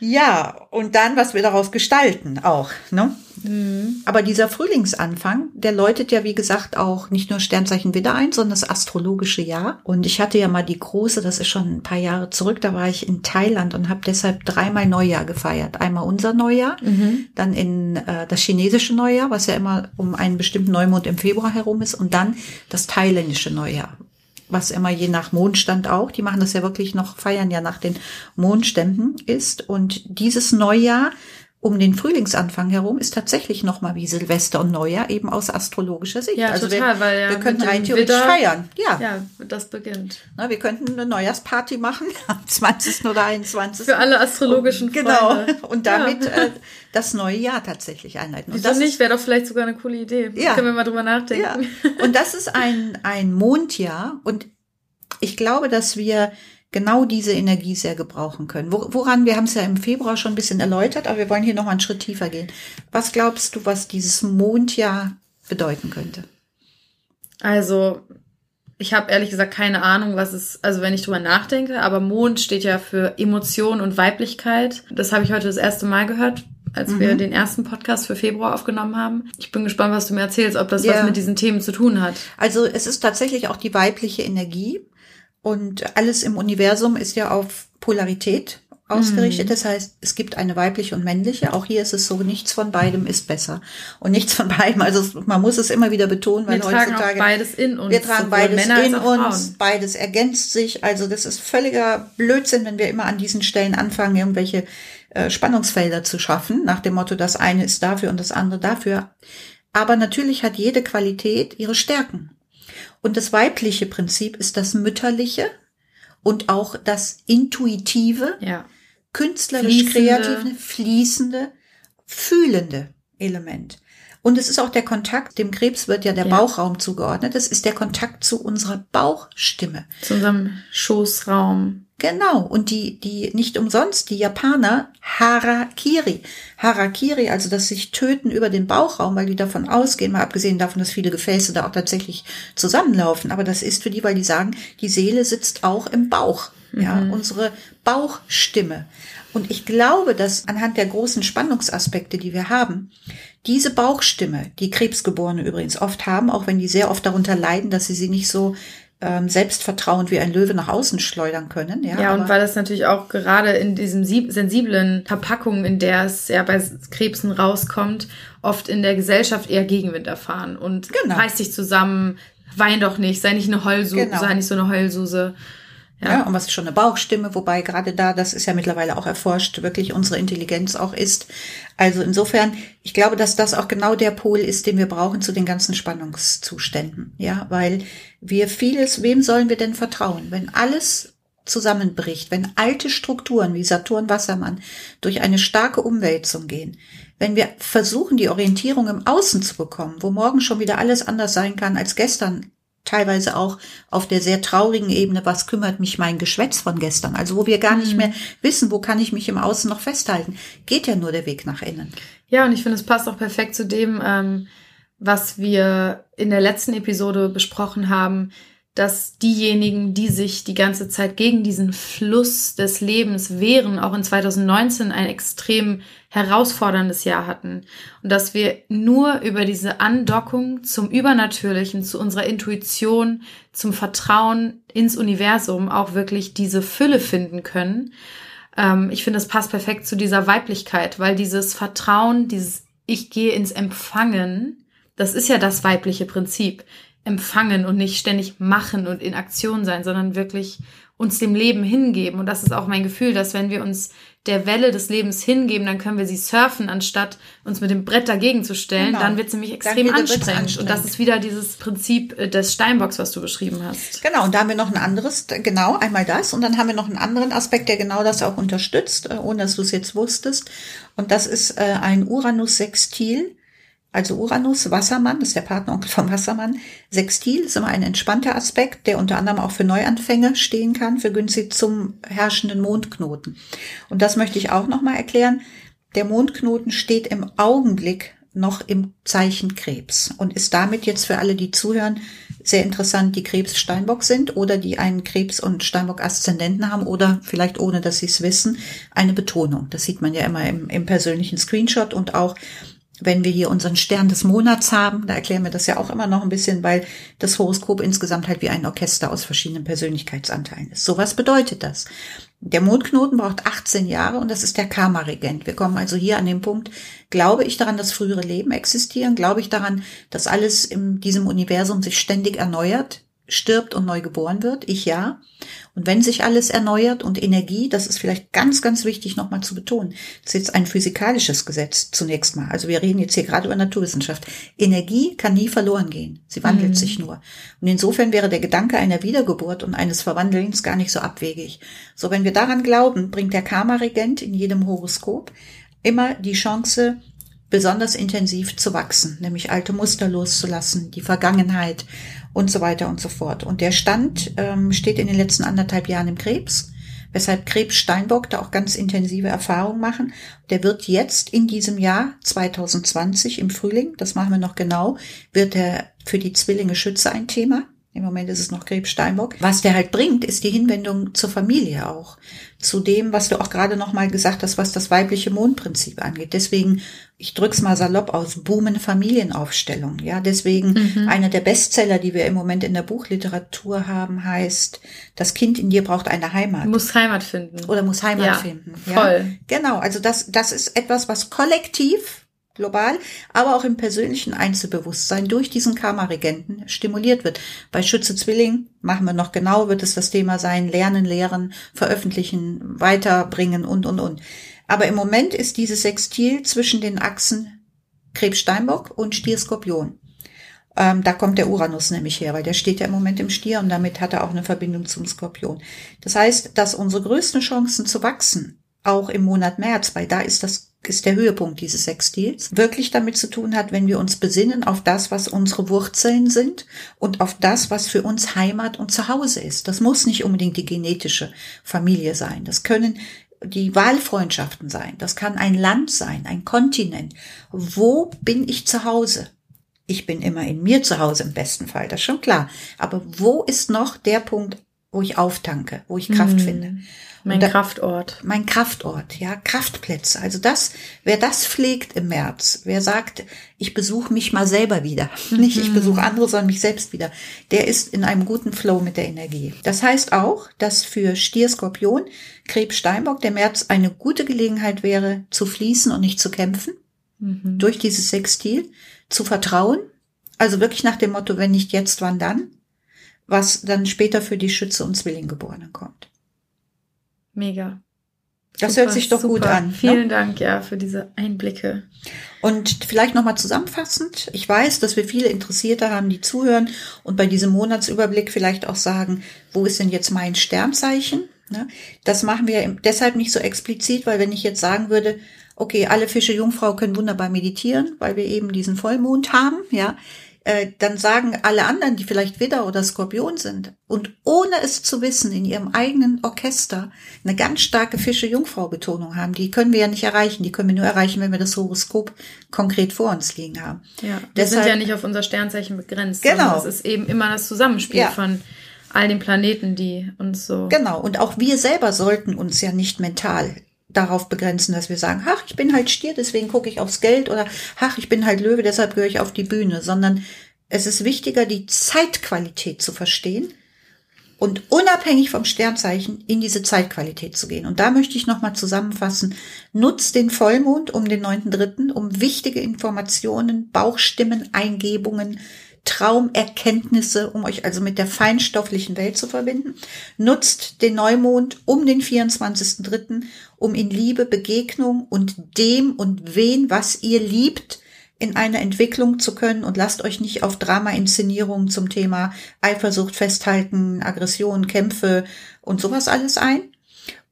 S2: Ja, und dann, was wir daraus gestalten auch, ne? Mhm. Aber dieser Frühlingsanfang, der läutet ja, wie gesagt, auch nicht nur Sternzeichen wieder ein, sondern das astrologische Jahr. Und ich hatte ja mal die große, das ist schon ein paar Jahre zurück, da war ich in Thailand und habe deshalb dreimal Neujahr gefeiert. Einmal unser Neujahr, mhm. dann in äh, das chinesische Neujahr, was ja immer um einen bestimmten Neumond im Februar herum ist, und dann das thailändische Neujahr, was immer je nach Mondstand auch, die machen das ja wirklich noch, feiern ja nach den Mondständen ist. Und dieses Neujahr um den Frühlingsanfang herum ist tatsächlich nochmal wie Silvester und Neujahr eben aus astrologischer Sicht.
S1: Ja, also total,
S2: wir,
S1: weil ja
S2: wir könnten rein theoretisch Widder, feiern. Ja.
S1: ja, das beginnt.
S2: Na, wir könnten eine Neujahrsparty machen am 20. oder 21.
S1: Für alle astrologischen
S2: und, Genau. Und damit ja. äh, das neue Jahr tatsächlich einleiten.
S1: Und Wieso das nicht? Wäre doch vielleicht sogar eine coole Idee. Ja. Können wir mal drüber nachdenken.
S2: Ja. Und das ist ein, ein Mondjahr und ich glaube, dass wir genau diese Energie sehr gebrauchen können. Woran, wir haben es ja im Februar schon ein bisschen erläutert, aber wir wollen hier noch einen Schritt tiefer gehen. Was glaubst du, was dieses Mondjahr bedeuten könnte?
S1: Also, ich habe ehrlich gesagt keine Ahnung, was es, also wenn ich drüber nachdenke, aber Mond steht ja für Emotion und Weiblichkeit. Das habe ich heute das erste Mal gehört, als mhm. wir den ersten Podcast für Februar aufgenommen haben. Ich bin gespannt, was du mir erzählst, ob das ja. was mit diesen Themen zu tun hat.
S2: Also es ist tatsächlich auch die weibliche Energie. Und alles im Universum ist ja auf Polarität ausgerichtet. Mhm. Das heißt, es gibt eine weibliche und männliche. Auch hier ist es so, nichts von beidem ist besser. Und nichts von beidem, also man muss es immer wieder betonen, weil
S1: wir tragen heutzutage. Auch beides in uns.
S2: Wir tragen beides in uns, beides ergänzt sich. Also das ist völliger Blödsinn, wenn wir immer an diesen Stellen anfangen, irgendwelche äh, Spannungsfelder zu schaffen, nach dem Motto, das eine ist dafür und das andere dafür. Aber natürlich hat jede Qualität ihre Stärken. Und das weibliche Prinzip ist das mütterliche und auch das intuitive, ja. künstlerisch kreative, fließende, fühlende Element. Und es ist auch der Kontakt, dem Krebs wird ja der ja. Bauchraum zugeordnet. Das ist der Kontakt zu unserer Bauchstimme.
S1: Zu unserem Schoßraum.
S2: Genau. Und die, die, nicht umsonst, die Japaner, Harakiri. Harakiri, also das sich töten über den Bauchraum, weil die davon ausgehen, mal abgesehen davon, dass viele Gefäße da auch tatsächlich zusammenlaufen. Aber das ist für die, weil die sagen, die Seele sitzt auch im Bauch. Ja, mhm. unsere Bauchstimme. Und ich glaube, dass anhand der großen Spannungsaspekte, die wir haben, diese Bauchstimme, die Krebsgeborene übrigens oft haben, auch wenn die sehr oft darunter leiden, dass sie sie nicht so ähm, selbstvertrauend wie ein Löwe nach außen schleudern können.
S1: Ja, ja und weil das natürlich auch gerade in diesem sensiblen Verpackung, in der es ja bei Krebsen rauskommt, oft in der Gesellschaft eher Gegenwind erfahren und genau. reiß dich zusammen, wein doch nicht, sei nicht eine Heulsuse, genau. sei nicht so eine Heulsuse.
S2: Ja. ja. und was ist schon eine Bauchstimme, wobei gerade da, das ist ja mittlerweile auch erforscht, wirklich unsere Intelligenz auch ist. Also insofern, ich glaube, dass das auch genau der Pol ist, den wir brauchen zu den ganzen Spannungszuständen. Ja, weil wir vieles, wem sollen wir denn vertrauen? Wenn alles zusammenbricht, wenn alte Strukturen wie Saturn Wassermann durch eine starke Umwälzung gehen, wenn wir versuchen, die Orientierung im Außen zu bekommen, wo morgen schon wieder alles anders sein kann als gestern, teilweise auch auf der sehr traurigen Ebene, was kümmert mich mein Geschwätz von gestern? Also wo wir gar nicht mhm. mehr wissen, wo kann ich mich im Außen noch festhalten, geht ja nur der Weg nach innen.
S1: Ja, und ich finde, es passt auch perfekt zu dem, ähm, was wir in der letzten Episode besprochen haben, dass diejenigen, die sich die ganze Zeit gegen diesen Fluss des Lebens wehren, auch in 2019 ein extrem herausforderndes Jahr hatten. Und dass wir nur über diese Andockung zum Übernatürlichen, zu unserer Intuition, zum Vertrauen ins Universum auch wirklich diese Fülle finden können. Ähm, ich finde, das passt perfekt zu dieser Weiblichkeit, weil dieses Vertrauen, dieses Ich gehe ins Empfangen, das ist ja das weibliche Prinzip empfangen und nicht ständig machen und in Aktion sein, sondern wirklich uns dem Leben hingeben. Und das ist auch mein Gefühl, dass wenn wir uns der Welle des Lebens hingeben, dann können wir sie surfen, anstatt uns mit dem Brett dagegen zu stellen. Genau. Dann wird es nämlich extrem anstrengend. anstrengend. Und das ist wieder dieses Prinzip äh, des Steinbocks, was du beschrieben hast.
S2: Genau, und da haben wir noch ein anderes, genau, einmal das. Und dann haben wir noch einen anderen Aspekt, der genau das auch unterstützt, äh, ohne dass du es jetzt wusstest. Und das ist äh, ein Uranus-Sextil also Uranus, Wassermann, das ist der Partneronkel vom Wassermann. Sextil ist immer ein entspannter Aspekt, der unter anderem auch für Neuanfänge stehen kann, für günstig zum herrschenden Mondknoten. Und das möchte ich auch nochmal erklären. Der Mondknoten steht im Augenblick noch im Zeichen Krebs und ist damit jetzt für alle, die zuhören, sehr interessant, die Krebs Steinbock sind oder die einen Krebs und Steinbock Aszendenten haben oder vielleicht ohne, dass sie es wissen, eine Betonung. Das sieht man ja immer im, im persönlichen Screenshot und auch wenn wir hier unseren Stern des Monats haben, da erklären wir das ja auch immer noch ein bisschen, weil das Horoskop insgesamt halt wie ein Orchester aus verschiedenen Persönlichkeitsanteilen ist. So was bedeutet das? Der Mondknoten braucht 18 Jahre und das ist der Karma-Regent. Wir kommen also hier an den Punkt, glaube ich daran, dass frühere Leben existieren? Glaube ich daran, dass alles in diesem Universum sich ständig erneuert? stirbt und neu geboren wird, ich ja. Und wenn sich alles erneuert und Energie, das ist vielleicht ganz, ganz wichtig nochmal zu betonen, das ist jetzt ein physikalisches Gesetz zunächst mal. Also wir reden jetzt hier gerade über Naturwissenschaft. Energie kann nie verloren gehen. Sie wandelt mhm. sich nur. Und insofern wäre der Gedanke einer Wiedergeburt und eines Verwandelns gar nicht so abwegig. So, wenn wir daran glauben, bringt der Karma-Regent in jedem Horoskop immer die Chance, besonders intensiv zu wachsen, nämlich alte Muster loszulassen, die Vergangenheit und so weiter und so fort. Und der Stand ähm, steht in den letzten anderthalb Jahren im Krebs, weshalb Krebs Steinbock da auch ganz intensive Erfahrungen machen. Der wird jetzt in diesem Jahr 2020 im Frühling, das machen wir noch genau, wird er für die Zwillinge Schütze ein Thema. Im Moment ist es noch Krebs-Steinbock. Was der halt bringt, ist die Hinwendung zur Familie auch. Zu dem, was du auch gerade noch mal gesagt hast, was das weibliche Mondprinzip angeht. Deswegen, ich drück's mal salopp aus, boomen Familienaufstellung. Ja, deswegen mhm. einer der Bestseller, die wir im Moment in der Buchliteratur haben, heißt, das Kind in dir braucht eine Heimat.
S1: Muss Heimat finden.
S2: Oder muss Heimat ja, finden. Ja? Voll. Genau. Also das, das ist etwas, was kollektiv global, aber auch im persönlichen Einzelbewusstsein durch diesen Karma-Regenten stimuliert wird. Bei Schütze Zwilling machen wir noch genau, wird es das Thema sein, lernen, lehren, veröffentlichen, weiterbringen und, und, und. Aber im Moment ist dieses Sextil zwischen den Achsen Krebs-Steinbock und Stier-Skorpion. Ähm, da kommt der Uranus nämlich her, weil der steht ja im Moment im Stier und damit hat er auch eine Verbindung zum Skorpion. Das heißt, dass unsere größten Chancen zu wachsen, auch im Monat März, weil da ist das ist der Höhepunkt dieses Sextils, wirklich damit zu tun hat, wenn wir uns besinnen auf das, was unsere Wurzeln sind und auf das, was für uns Heimat und Zuhause ist. Das muss nicht unbedingt die genetische Familie sein. Das können die Wahlfreundschaften sein. Das kann ein Land sein, ein Kontinent. Wo bin ich zu Hause? Ich bin immer in mir zu Hause im besten Fall, das ist schon klar. Aber wo ist noch der Punkt, wo ich auftanke, wo ich Kraft mhm. finde?
S1: Mein da, Kraftort.
S2: Mein Kraftort, ja, Kraftplätze. Also das, wer das pflegt im März, wer sagt, ich besuche mich mal selber wieder, mhm. nicht ich besuche andere, sondern mich selbst wieder, der ist in einem guten Flow mit der Energie. Das heißt auch, dass für Stier, Skorpion, Krebs, Steinbock der März eine gute Gelegenheit wäre, zu fließen und nicht zu kämpfen, mhm. durch dieses Sextil, zu vertrauen, also wirklich nach dem Motto, wenn nicht jetzt, wann dann, was dann später für die Schütze und Zwillinggeborenen kommt.
S1: Mega.
S2: Das super, hört sich doch super. gut an.
S1: Ne? Vielen ne? Dank, ja, für diese Einblicke.
S2: Und vielleicht nochmal zusammenfassend. Ich weiß, dass wir viele Interessierte haben, die zuhören und bei diesem Monatsüberblick vielleicht auch sagen, wo ist denn jetzt mein Sternzeichen? Ne? Das machen wir deshalb nicht so explizit, weil wenn ich jetzt sagen würde, okay, alle Fische Jungfrau können wunderbar meditieren, weil wir eben diesen Vollmond haben, ja, äh, dann sagen alle anderen, die vielleicht Widder oder Skorpion sind und ohne es zu wissen in ihrem eigenen Orchester eine ganz starke Fische-Jungfrau-Betonung haben, die können wir ja nicht erreichen. Die können wir nur erreichen, wenn wir das Horoskop konkret vor uns liegen haben.
S1: Ja, wir Deshalb, sind ja nicht auf unser Sternzeichen begrenzt.
S2: Genau.
S1: Es ist eben immer das Zusammenspiel ja. von all den Planeten, die uns so.
S2: Genau. Und auch wir selber sollten uns ja nicht mental darauf begrenzen, dass wir sagen, ach, ich bin halt Stier, deswegen gucke ich aufs Geld oder ach, ich bin halt Löwe, deshalb gehöre ich auf die Bühne, sondern es ist wichtiger, die Zeitqualität zu verstehen und unabhängig vom Sternzeichen in diese Zeitqualität zu gehen. Und da möchte ich nochmal zusammenfassen, nutzt den Vollmond um den 9.3., um wichtige Informationen, Bauchstimmen, Eingebungen, Traumerkenntnisse, um euch also mit der feinstofflichen Welt zu verbinden. Nutzt den Neumond um den 24.3., um in Liebe, Begegnung und dem und wen, was ihr liebt, in einer Entwicklung zu können und lasst euch nicht auf Drama-Inszenierungen zum Thema Eifersucht festhalten, Aggression, Kämpfe und sowas alles ein.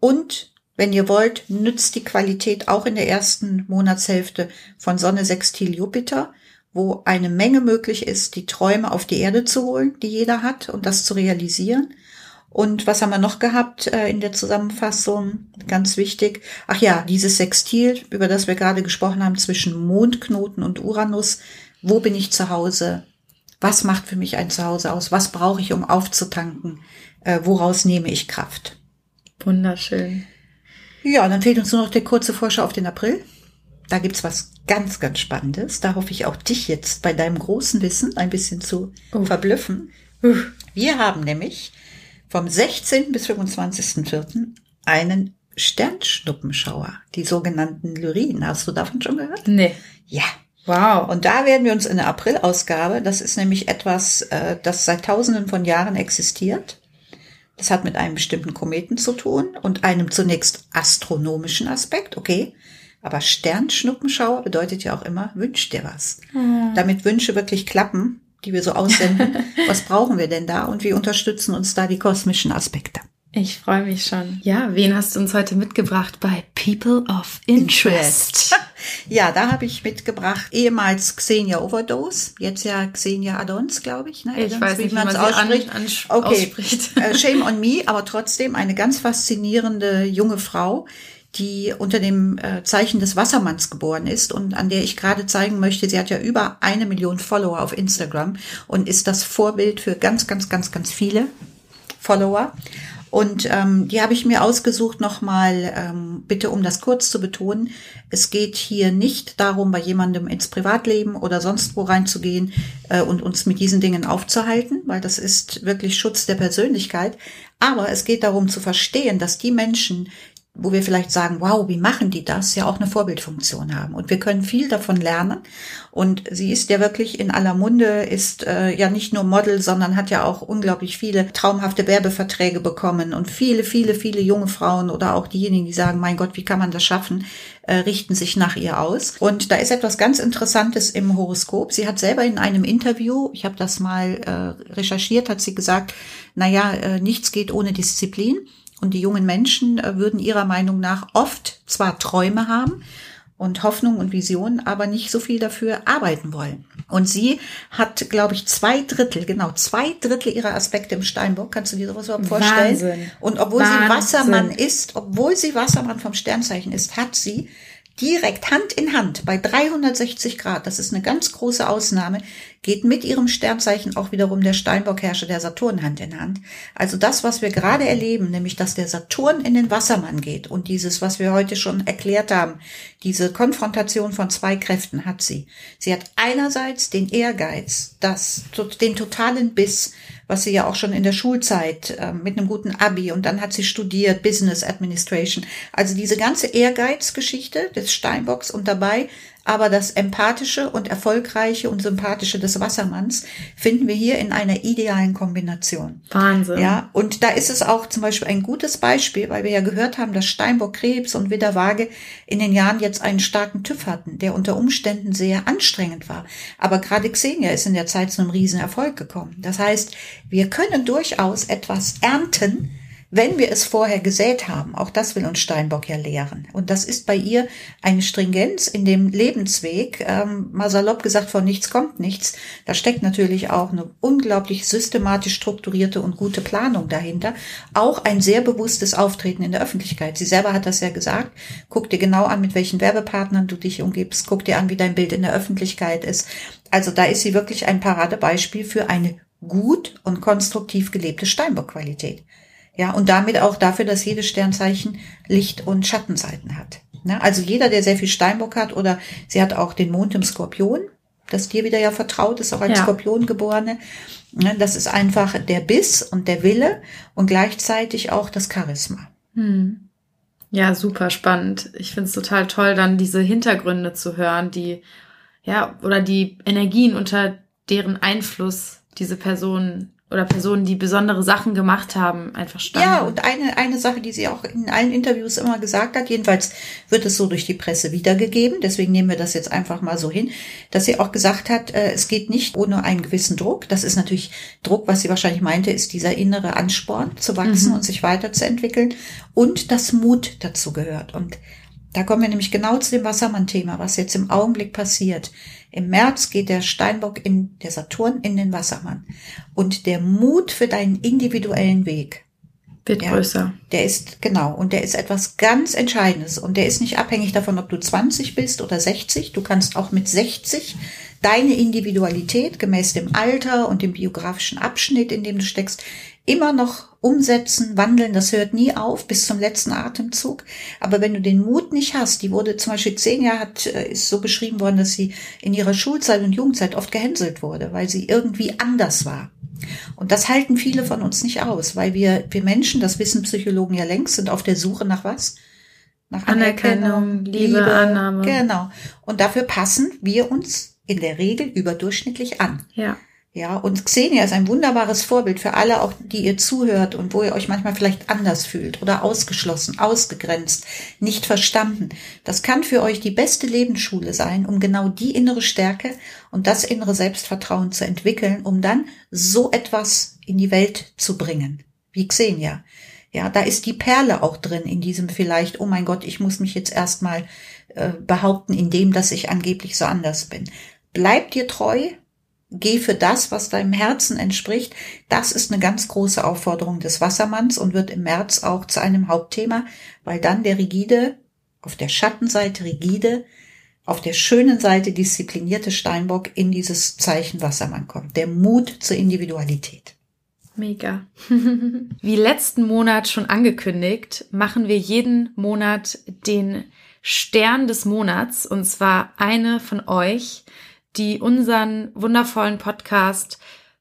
S2: Und wenn ihr wollt, nützt die Qualität auch in der ersten Monatshälfte von Sonne Sextil Jupiter wo eine Menge möglich ist, die Träume auf die Erde zu holen, die jeder hat und das zu realisieren. Und was haben wir noch gehabt äh, in der Zusammenfassung? Ganz wichtig. Ach ja, dieses Sextil, über das wir gerade gesprochen haben, zwischen Mondknoten und Uranus. Wo bin ich zu Hause? Was macht für mich ein Zuhause aus? Was brauche ich, um aufzutanken? Äh, woraus nehme ich Kraft?
S1: Wunderschön.
S2: Ja, dann fehlt uns nur noch der kurze Vorschau auf den April. Da gibt's was ganz, ganz Spannendes. Da hoffe ich auch dich jetzt bei deinem großen Wissen ein bisschen zu oh. verblüffen. Wir haben nämlich vom 16. bis 25.04. einen Sternschnuppenschauer, die sogenannten Lyrien. Hast du davon schon gehört?
S1: Nee.
S2: Ja. Wow. Und da werden wir uns in der April-Ausgabe, das ist nämlich etwas, äh, das seit tausenden von Jahren existiert. Das hat mit einem bestimmten Kometen zu tun und einem zunächst astronomischen Aspekt, okay. Aber Sternschnuppenschauer bedeutet ja auch immer, wünsch dir was. Mhm. Damit Wünsche wirklich klappen, die wir so aussenden, was brauchen wir denn da und wie unterstützen uns da die kosmischen Aspekte?
S1: Ich freue mich schon. Ja, wen hast du uns heute mitgebracht bei People of Interest?
S2: ja, da habe ich mitgebracht ehemals Xenia Overdose, jetzt ja Xenia Adons, glaube ich.
S1: Ne? Ich weiß nicht, wie man es ausspricht. An, an,
S2: okay. ausspricht. Äh, shame on me, aber trotzdem eine ganz faszinierende junge Frau, die unter dem äh, Zeichen des Wassermanns geboren ist und an der ich gerade zeigen möchte, sie hat ja über eine Million Follower auf Instagram und ist das Vorbild für ganz, ganz, ganz, ganz viele Follower. Und ähm, die habe ich mir ausgesucht nochmal, ähm, bitte um das kurz zu betonen. Es geht hier nicht darum, bei jemandem ins Privatleben oder sonst wo reinzugehen äh, und uns mit diesen Dingen aufzuhalten, weil das ist wirklich Schutz der Persönlichkeit. Aber es geht darum zu verstehen, dass die Menschen, wo wir vielleicht sagen, wow, wie machen die das, ja auch eine Vorbildfunktion haben. Und wir können viel davon lernen. Und sie ist ja wirklich in aller Munde, ist äh, ja nicht nur Model, sondern hat ja auch unglaublich viele traumhafte Werbeverträge bekommen. Und viele, viele, viele junge Frauen oder auch diejenigen, die sagen, mein Gott, wie kann man das schaffen, äh, richten sich nach ihr aus. Und da ist etwas ganz Interessantes im Horoskop. Sie hat selber in einem Interview, ich habe das mal äh, recherchiert, hat sie gesagt, naja, äh, nichts geht ohne Disziplin. Und die jungen Menschen äh, würden ihrer Meinung nach oft zwar Träume haben und Hoffnung und Visionen, aber nicht so viel dafür arbeiten wollen. Und sie hat, glaube ich, zwei Drittel, genau, zwei Drittel ihrer Aspekte im Steinbock. Kannst du dir sowas überhaupt vorstellen? Wahnsinn. Und obwohl Wahnsinn. sie Wassermann ist, obwohl sie Wassermann vom Sternzeichen ist, hat sie direkt Hand in Hand bei 360 Grad, das ist eine ganz große Ausnahme, geht mit ihrem Sternzeichen auch wiederum der Steinbockherrscher, der Saturn Hand in Hand. Also das, was wir gerade erleben, nämlich dass der Saturn in den Wassermann geht und dieses, was wir heute schon erklärt haben, diese Konfrontation von zwei Kräften hat sie. Sie hat einerseits den Ehrgeiz, das, den totalen Biss, was sie ja auch schon in der Schulzeit äh, mit einem guten Abi und dann hat sie studiert Business Administration. Also diese ganze Ehrgeizgeschichte des Steinbocks und dabei aber das Empathische und Erfolgreiche und Sympathische des Wassermanns finden wir hier in einer idealen Kombination.
S1: Wahnsinn.
S2: Ja, und da ist es auch zum Beispiel ein gutes Beispiel, weil wir ja gehört haben, dass Steinbock Krebs und Widder Waage in den Jahren jetzt einen starken TÜV hatten, der unter Umständen sehr anstrengend war. Aber gerade Xenia ist in der Zeit zu einem Riesenerfolg gekommen. Das heißt, wir können durchaus etwas ernten, wenn wir es vorher gesät haben. Auch das will uns Steinbock ja lehren. Und das ist bei ihr eine Stringenz in dem Lebensweg. Ähm, mal salopp gesagt, von nichts kommt nichts. Da steckt natürlich auch eine unglaublich systematisch strukturierte und gute Planung dahinter. Auch ein sehr bewusstes Auftreten in der Öffentlichkeit. Sie selber hat das ja gesagt. Guck dir genau an, mit welchen Werbepartnern du dich umgibst. Guck dir an, wie dein Bild in der Öffentlichkeit ist. Also da ist sie wirklich ein Paradebeispiel für eine gut und konstruktiv gelebte Steinbock-Qualität. Ja, und damit auch dafür, dass jedes Sternzeichen Licht- und Schattenseiten hat. Ne? Also jeder, der sehr viel Steinbock hat oder sie hat auch den Mond im Skorpion, das dir wieder ja vertraut ist, auch als ja. Skorpion geborene. Ne? Das ist einfach der Biss und der Wille und gleichzeitig auch das Charisma.
S1: Hm. Ja, super spannend. Ich finde es total toll, dann diese Hintergründe zu hören, die, ja, oder die Energien, unter deren Einfluss diese Personen oder Personen, die besondere Sachen gemacht haben, einfach standen.
S2: Ja, und eine, eine Sache, die sie auch in allen Interviews immer gesagt hat, jedenfalls wird es so durch die Presse wiedergegeben, deswegen nehmen wir das jetzt einfach mal so hin, dass sie auch gesagt hat, äh, es geht nicht ohne einen gewissen Druck. Das ist natürlich Druck, was sie wahrscheinlich meinte, ist dieser innere Ansporn zu wachsen mhm. und sich weiterzuentwickeln und das Mut dazu gehört. Und da kommen wir nämlich genau zu dem Wassermann-Thema, was jetzt im Augenblick passiert. Im März geht der Steinbock in der Saturn in den Wassermann. Und der Mut für deinen individuellen Weg
S1: wird ja, größer.
S2: Der ist, genau, und der ist etwas ganz Entscheidendes. Und der ist nicht abhängig davon, ob du 20 bist oder 60. Du kannst auch mit 60 deine Individualität gemäß dem Alter und dem biografischen Abschnitt, in dem du steckst, immer noch umsetzen, wandeln, das hört nie auf bis zum letzten Atemzug. Aber wenn du den Mut nicht hast, die wurde zum Beispiel zehn Jahre hat, äh, ist so beschrieben worden, dass sie in ihrer Schulzeit und Jugendzeit oft gehänselt wurde, weil sie irgendwie anders war. Und das halten viele von uns nicht aus, weil wir, wir Menschen, das wissen Psychologen ja längst, sind auf der Suche nach was?
S1: Nach Anerkennung, Anerkennung Liebe, Liebe, Annahme.
S2: Genau. Und dafür passen wir uns in der Regel überdurchschnittlich an.
S1: Ja.
S2: Ja, und Xenia ist ein wunderbares Vorbild für alle, auch die ihr zuhört und wo ihr euch manchmal vielleicht anders fühlt oder ausgeschlossen, ausgegrenzt, nicht verstanden. Das kann für euch die beste Lebensschule sein, um genau die innere Stärke und das innere Selbstvertrauen zu entwickeln, um dann so etwas in die Welt zu bringen. Wie Xenia. Ja, da ist die Perle auch drin in diesem vielleicht, oh mein Gott, ich muss mich jetzt erstmal äh, behaupten, indem dass ich angeblich so anders bin. Bleibt dir treu, geh für das, was deinem Herzen entspricht. Das ist eine ganz große Aufforderung des Wassermanns und wird im März auch zu einem Hauptthema, weil dann der rigide Auf der Schattenseite rigide, auf der schönen Seite disziplinierte Steinbock in dieses Zeichen Wassermann kommt. Der Mut zur Individualität.
S1: Mega. Wie letzten Monat schon angekündigt, machen wir jeden Monat den Stern des Monats und zwar eine von euch, die unseren wundervollen Podcast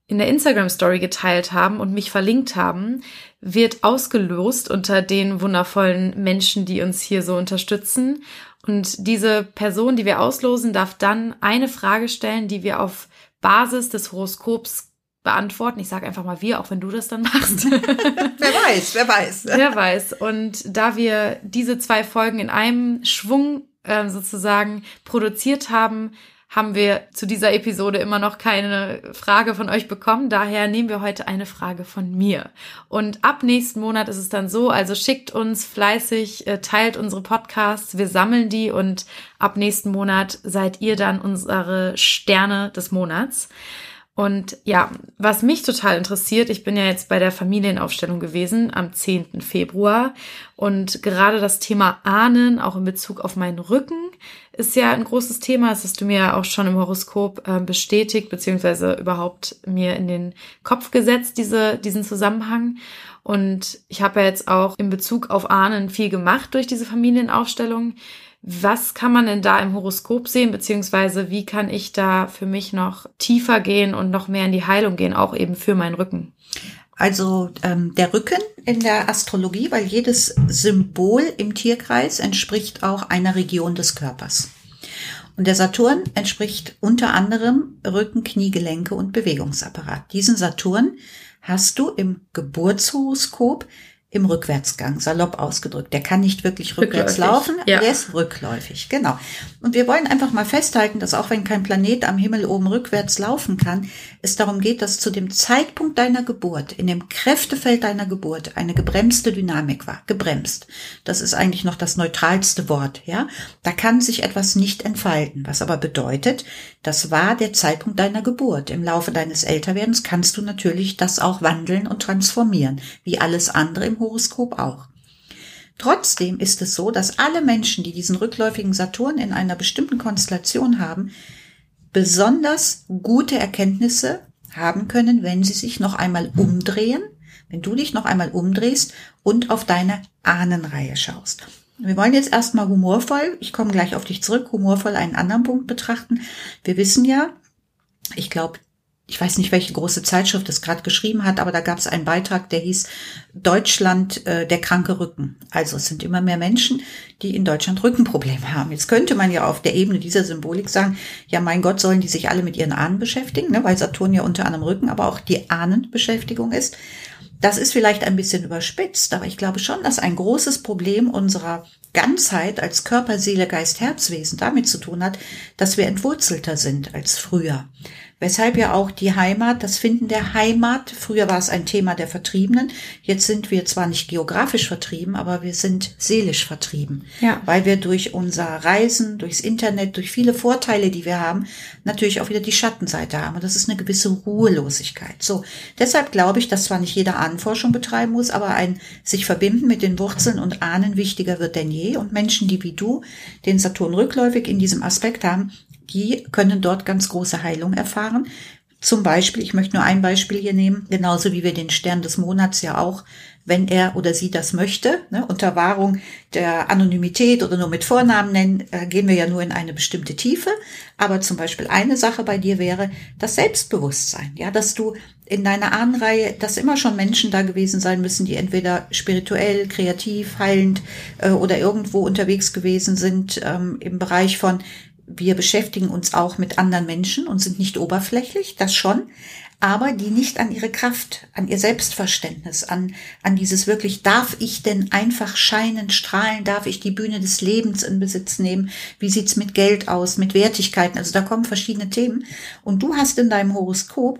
S1: in der Instagram Story geteilt haben und mich verlinkt haben, wird ausgelost unter den wundervollen Menschen, die uns hier so unterstützen. Und diese Person, die wir auslosen, darf dann eine Frage stellen, die wir auf Basis des Horoskops beantworten. Ich sage einfach mal wir, auch wenn du das dann machst.
S2: wer weiß, wer weiß.
S1: Wer weiß. Und da wir diese zwei Folgen in einem Schwung äh, sozusagen produziert haben, haben wir zu dieser Episode immer noch keine Frage von euch bekommen. Daher nehmen wir heute eine Frage von mir. Und ab nächsten Monat ist es dann so, also schickt uns fleißig, äh, teilt unsere Podcasts, wir sammeln die und ab nächsten Monat seid ihr dann unsere Sterne des Monats. Und ja, was mich total interessiert, ich bin ja jetzt bei der Familienaufstellung gewesen am 10. Februar und gerade das Thema Ahnen, auch in Bezug auf meinen Rücken, ist ja ein großes Thema. Das hast du mir auch schon im Horoskop äh, bestätigt, beziehungsweise überhaupt mir in den Kopf gesetzt, diese, diesen Zusammenhang. Und ich habe ja jetzt auch in Bezug auf Ahnen viel gemacht durch diese Familienaufstellung. Was kann man denn da im Horoskop sehen, beziehungsweise wie kann ich da für mich noch tiefer gehen und noch mehr in die Heilung gehen, auch eben für meinen Rücken?
S2: Also ähm, der Rücken in der Astrologie, weil jedes Symbol im Tierkreis entspricht auch einer Region des Körpers. Und der Saturn entspricht unter anderem Rücken, Knie, Gelenke und Bewegungsapparat. Diesen Saturn hast du im Geburtshoroskop im Rückwärtsgang, salopp ausgedrückt. Der kann nicht wirklich rückwärts rückläufig, laufen, ja. der ist rückläufig, genau. Und wir wollen einfach mal festhalten, dass auch wenn kein Planet am Himmel oben rückwärts laufen kann, es darum geht, dass zu dem Zeitpunkt deiner Geburt, in dem Kräftefeld deiner Geburt, eine gebremste Dynamik war. Gebremst. Das ist eigentlich noch das neutralste Wort, ja. Da kann sich etwas nicht entfalten, was aber bedeutet, das war der Zeitpunkt deiner Geburt. Im Laufe deines Älterwerdens kannst du natürlich das auch wandeln und transformieren, wie alles andere im Horoskop auch. Trotzdem ist es so, dass alle Menschen, die diesen rückläufigen Saturn in einer bestimmten Konstellation haben, besonders gute Erkenntnisse haben können, wenn sie sich noch einmal umdrehen, wenn du dich noch einmal umdrehst und auf deine Ahnenreihe schaust. Wir wollen jetzt erstmal humorvoll, ich komme gleich auf dich zurück, humorvoll einen anderen Punkt betrachten. Wir wissen ja, ich glaube, ich weiß nicht, welche große Zeitschrift es gerade geschrieben hat, aber da gab es einen Beitrag, der hieß Deutschland äh, der kranke Rücken. Also es sind immer mehr Menschen, die in Deutschland Rückenprobleme haben. Jetzt könnte man ja auf der Ebene dieser Symbolik sagen, ja mein Gott, sollen die sich alle mit ihren Ahnen beschäftigen, ne? weil Saturn ja unter anderem Rücken, aber auch die Ahnenbeschäftigung ist. Das ist vielleicht ein bisschen überspitzt, aber ich glaube schon, dass ein großes Problem unserer Ganzheit als Körper, Seele, Geist, Herzwesen damit zu tun hat, dass wir entwurzelter sind als früher. Weshalb ja auch die Heimat, das Finden der Heimat, früher war es ein Thema der Vertriebenen, jetzt sind wir zwar nicht geografisch vertrieben, aber wir sind seelisch vertrieben. Ja. Weil wir durch unser Reisen, durchs Internet, durch viele Vorteile, die wir haben, natürlich auch wieder die Schattenseite haben. Und das ist eine gewisse Ruhelosigkeit. So, deshalb glaube ich, dass zwar nicht jeder Ahnenforschung betreiben muss, aber ein sich verbinden mit den Wurzeln und Ahnen wichtiger wird denn je. Und Menschen, die wie du den Saturn rückläufig in diesem Aspekt haben, die können dort ganz große Heilung erfahren. Zum Beispiel, ich möchte nur ein Beispiel hier nehmen, genauso wie wir den Stern des Monats ja auch, wenn er oder sie das möchte, ne, unter Wahrung der Anonymität oder nur mit Vornamen nennen, äh, gehen wir ja nur in eine bestimmte Tiefe. Aber zum Beispiel eine Sache bei dir wäre das Selbstbewusstsein, ja, dass du in deiner Ahnenreihe, dass immer schon Menschen da gewesen sein müssen, die entweder spirituell, kreativ, heilend äh, oder irgendwo unterwegs gewesen sind ähm, im Bereich von wir beschäftigen uns auch mit anderen Menschen und sind nicht oberflächlich, das schon, aber die nicht an ihre Kraft, an ihr Selbstverständnis, an, an dieses wirklich, darf ich denn einfach scheinen, strahlen, darf ich die Bühne des Lebens in Besitz nehmen, wie sieht's mit Geld aus, mit Wertigkeiten, also da kommen verschiedene Themen. Und du hast in deinem Horoskop,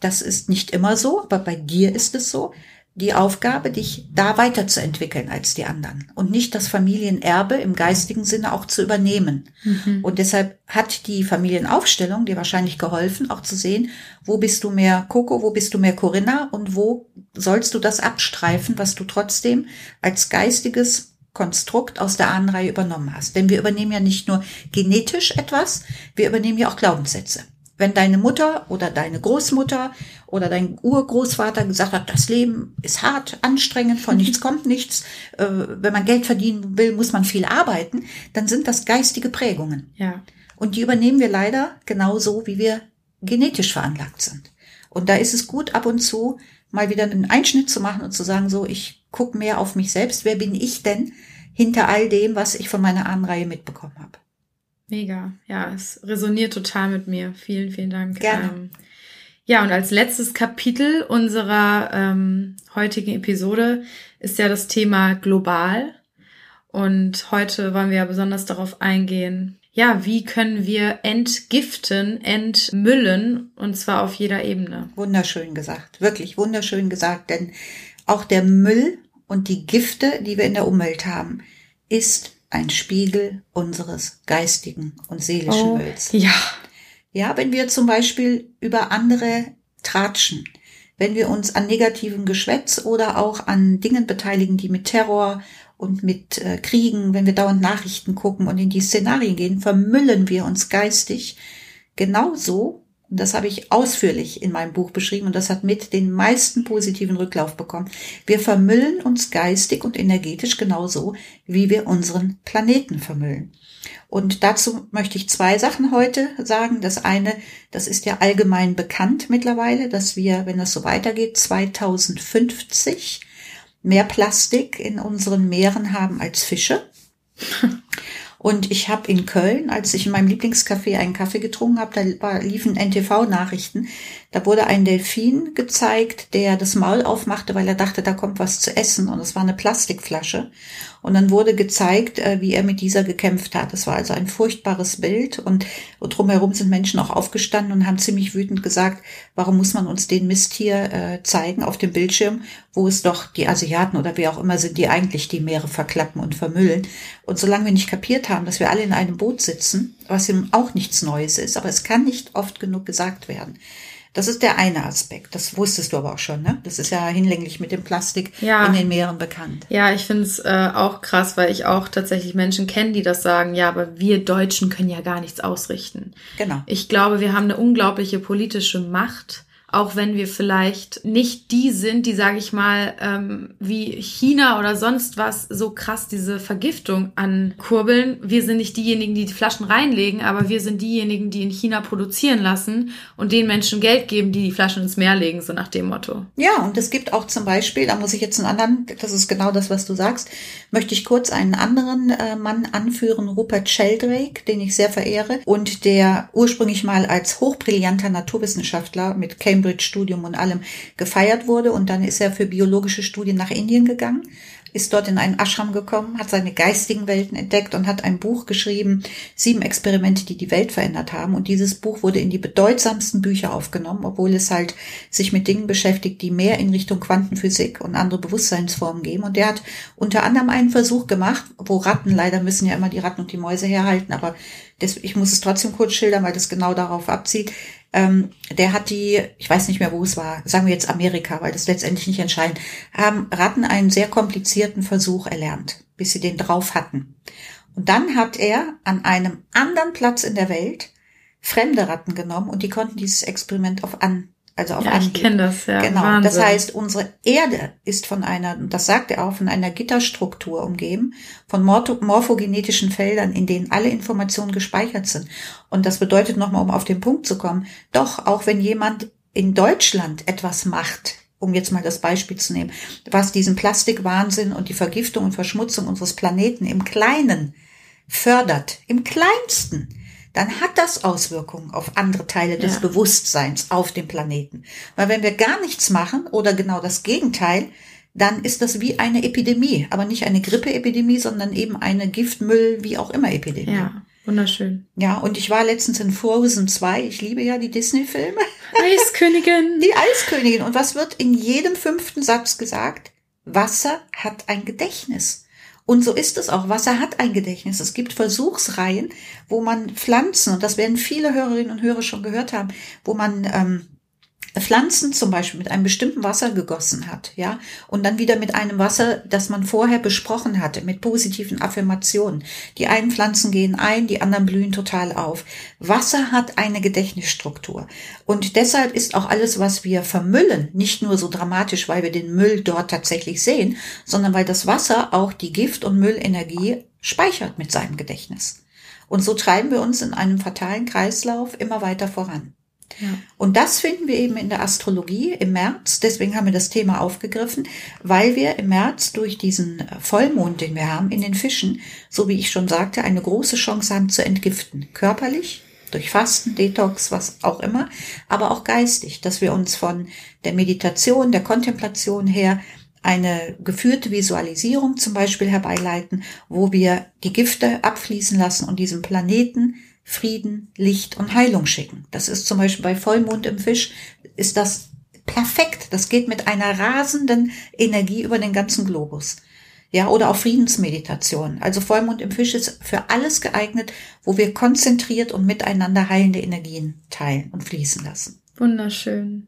S2: das ist nicht immer so, aber bei dir ist es so, die Aufgabe, dich da weiterzuentwickeln als die anderen und nicht das Familienerbe im geistigen Sinne auch zu übernehmen. Mhm. Und deshalb hat die Familienaufstellung dir wahrscheinlich geholfen, auch zu sehen, wo bist du mehr Coco, wo bist du mehr Corinna und wo sollst du das abstreifen, was du trotzdem als geistiges Konstrukt aus der Ahnenreihe übernommen hast. Denn wir übernehmen ja nicht nur genetisch etwas, wir übernehmen ja auch Glaubenssätze. Wenn deine Mutter oder deine Großmutter oder dein Urgroßvater gesagt hat, das Leben ist hart, anstrengend, von nichts kommt nichts, äh, wenn man Geld verdienen will, muss man viel arbeiten, dann sind das geistige Prägungen.
S1: Ja.
S2: Und die übernehmen wir leider genauso, wie wir genetisch veranlagt sind. Und da ist es gut, ab und zu mal wieder einen Einschnitt zu machen und zu sagen, so, ich gucke mehr auf mich selbst. Wer bin ich denn hinter all dem, was ich von meiner Ahnenreihe mitbekommen habe?
S1: Mega. Ja, es resoniert total mit mir. Vielen, vielen Dank.
S2: Gerne.
S1: Ähm, ja, und als letztes Kapitel unserer ähm, heutigen Episode ist ja das Thema global. Und heute wollen wir ja besonders darauf eingehen, ja, wie können wir entgiften, entmüllen und zwar auf jeder Ebene.
S2: Wunderschön gesagt, wirklich wunderschön gesagt, denn auch der Müll und die Gifte, die wir in der Umwelt haben, ist ein Spiegel unseres geistigen und seelischen
S1: Oh,
S2: Mülls.
S1: ja,
S2: Ja, wenn wir zum Beispiel über andere tratschen, wenn wir uns an negativem Geschwätz oder auch an Dingen beteiligen, die mit Terror und mit äh, Kriegen, wenn wir dauernd Nachrichten gucken und in die Szenarien gehen, vermüllen wir uns geistig genauso. Und das habe ich ausführlich in meinem Buch beschrieben und das hat mit den meisten positiven Rücklauf bekommen. Wir vermüllen uns geistig und energetisch genauso, wie wir unseren Planeten vermüllen. Und dazu möchte ich zwei Sachen heute sagen. Das eine, das ist ja allgemein bekannt mittlerweile, dass wir, wenn das so weitergeht, 2050 mehr Plastik in unseren Meeren haben als Fische. Und ich habe in Köln, als ich in meinem Lieblingscafé einen Kaffee getrunken habe, da liefen NTV-Nachrichten. Da wurde ein Delfin gezeigt, der das Maul aufmachte, weil er dachte, da kommt was zu essen. Und es war eine Plastikflasche. Und dann wurde gezeigt, äh, wie er mit dieser gekämpft hat. Das war also ein furchtbares Bild. Und drumherum sind Menschen auch aufgestanden und haben ziemlich wütend gesagt, warum muss man uns den Mist hier äh, zeigen auf dem Bildschirm, wo es doch die Asiaten oder wer auch immer sind, die eigentlich die Meere verklappen und vermüllen. Und solange wir nicht kapiert haben, dass wir alle in einem Boot sitzen, was eben auch nichts Neues ist, aber es kann nicht oft genug gesagt werden. Das ist der eine Aspekt. Das wusstest du aber auch schon, ne? Das ist ja hinlänglich mit dem Plastik
S1: Ja.
S2: in den Meeren bekannt.
S1: Ja, ich finde es äh, auch krass, weil ich auch tatsächlich Menschen kenne, die das sagen, ja, aber wir Deutschen können ja gar nichts ausrichten.
S2: Genau.
S1: Ich glaube, wir haben eine unglaubliche politische Macht, auch wenn wir vielleicht nicht die sind, die, sage ich mal, ähm, wie China oder sonst was so krass diese Vergiftung ankurbeln. Wir sind nicht diejenigen, die die Flaschen reinlegen, aber wir sind diejenigen, die in China produzieren lassen und den Menschen Geld geben, die die Flaschen ins Meer legen, so nach dem Motto.
S2: Ja, und es gibt auch zum Beispiel, da muss ich jetzt einen anderen, das ist genau das, was du sagst, möchte ich kurz einen anderen äh, Mann anführen, Rupert Sheldrake, den ich sehr verehre und der ursprünglich mal als hochbrillanter Naturwissenschaftler mit Cambridge-Studium und allem gefeiert wurde und dann ist er für biologische Studien nach Indien gegangen ist dort in einen Ashram gekommen, hat seine geistigen Welten entdeckt und hat ein Buch geschrieben, sieben Experimente, die die Welt verändert haben. Und dieses Buch wurde in die bedeutsamsten Bücher aufgenommen, obwohl es halt sich mit Dingen beschäftigt, die mehr in Richtung Quantenphysik und andere Bewusstseinsformen gehen. Und der hat unter anderem einen Versuch gemacht, wo Ratten, leider müssen ja immer die Ratten und die Mäuse herhalten, aber das, ich muss es trotzdem kurz schildern, weil das genau darauf abzieht. Ähm, der hat die, ich weiß nicht mehr, wo es war, sagen wir jetzt Amerika, weil das letztendlich nicht entscheidend, haben Ratten einen sehr komplizierten Versuch erlernt, bis sie den drauf hatten. Und dann hat er an einem anderen Platz in der Welt fremde Ratten genommen und die konnten dieses Experiment auf an, also auf
S1: Ja, ich kenne das, ja.
S2: Genau.
S1: Wahnsinn.
S2: Das heißt, unsere Erde ist von einer, und das sagt er auch, von einer Gitterstruktur umgeben, von morpho- morphogenetischen Feldern, in denen alle Informationen gespeichert sind. Und das bedeutet nochmal, um auf den Punkt zu kommen, doch, auch wenn jemand in Deutschland etwas macht, um jetzt mal das Beispiel zu nehmen, was diesen Plastikwahnsinn und die Vergiftung und Verschmutzung unseres Planeten im Kleinen fördert, im Kleinsten, dann hat das Auswirkungen auf andere Teile des
S1: Ja.
S2: Bewusstseins auf dem Planeten. Weil wenn wir gar nichts machen oder genau das Gegenteil, dann ist das wie eine Epidemie, aber nicht eine Grippeepidemie, sondern eben eine Giftmüll, wie auch immer Epidemie.
S1: Ja, wunderschön.
S2: Ja, und ich war letztens in Frozen 2. Ich liebe ja die Disney-Filme.
S1: Eiskönigin.
S2: Die Eiskönigin. Und was wird in jedem fünften Satz gesagt? Wasser hat ein Gedächtnis. Und so ist es auch. Wasser hat ein Gedächtnis. Es gibt Versuchsreihen, wo man Pflanzen, und das werden viele Hörerinnen und Hörer schon gehört haben, wo man ähm, Pflanzen zum Beispiel mit einem bestimmten Wasser gegossen hat, ja, und dann wieder mit einem Wasser, das man vorher besprochen hatte, mit positiven Affirmationen. Die einen Pflanzen gehen ein, die anderen blühen total auf. Wasser hat eine Gedächtnisstruktur. Und deshalb ist auch alles, was wir vermüllen, nicht nur so dramatisch, weil wir den Müll dort tatsächlich sehen, sondern weil das Wasser auch die Gift- und Müllenergie speichert mit seinem Gedächtnis. Und so treiben wir uns in einem fatalen Kreislauf immer weiter voran. Und das finden wir eben in der Astrologie im März. Deswegen haben wir das Thema aufgegriffen, weil wir im März durch diesen Vollmond, den wir haben, in den Fischen, so wie ich schon sagte, eine große Chance haben zu entgiften. Körperlich, durch Fasten, Detox, was auch immer, aber auch geistig, dass wir uns von der Meditation, der Kontemplation her eine geführte Visualisierung zum Beispiel herbeileiten, wo wir die Gifte abfließen lassen und diesem Planeten Frieden, Licht und Heilung schicken. Das ist zum Beispiel bei Vollmond im Fisch, ist das perfekt. Das geht mit einer rasenden Energie über den ganzen Globus. Ja, oder auch Friedensmeditation. Also Vollmond im Fisch ist für alles geeignet, wo wir konzentriert und miteinander heilende Energien teilen und fließen lassen.
S1: Wunderschön.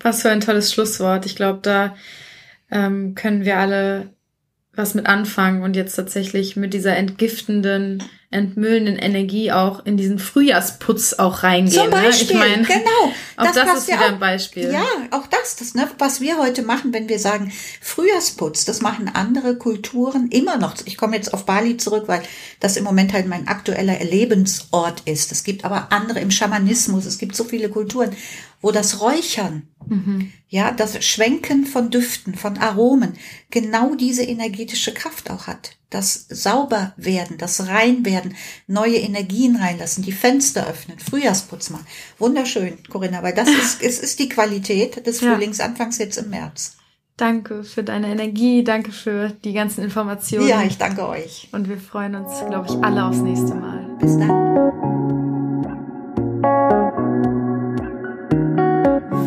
S1: Was für ein tolles Schlusswort. Ich glaube, da ähm, können wir alle was mit anfangen und jetzt tatsächlich mit dieser entgiftenden entmüllenden Energie auch in diesen Frühjahrsputz auch reingehen.
S2: Zum Beispiel,
S1: ne? ich mein,
S2: genau.
S1: Auch das, das ist wieder ein Beispiel.
S2: Ja, auch das, das ne, was wir heute machen, wenn wir sagen Frühjahrsputz, das machen andere Kulturen immer noch. Ich komme jetzt auf Bali zurück, weil das im Moment halt mein aktueller Lebensort ist. Es gibt aber andere im Schamanismus, es gibt so viele Kulturen, wo das Räuchern, mhm. ja, das Schwenken von Düften, von Aromen, genau diese energetische Kraft auch hat das sauber werden, das rein werden, neue Energien reinlassen, die Fenster öffnen, Frühjahrsputz machen. Wunderschön, Corinna, weil das ist, es ist die Qualität des Frühlingsanfangs jetzt im März.
S1: Danke für deine Energie, danke für die ganzen Informationen.
S2: Ja, ich danke euch.
S1: Und wir freuen uns, glaube ich, alle aufs nächste Mal.
S2: Bis dann.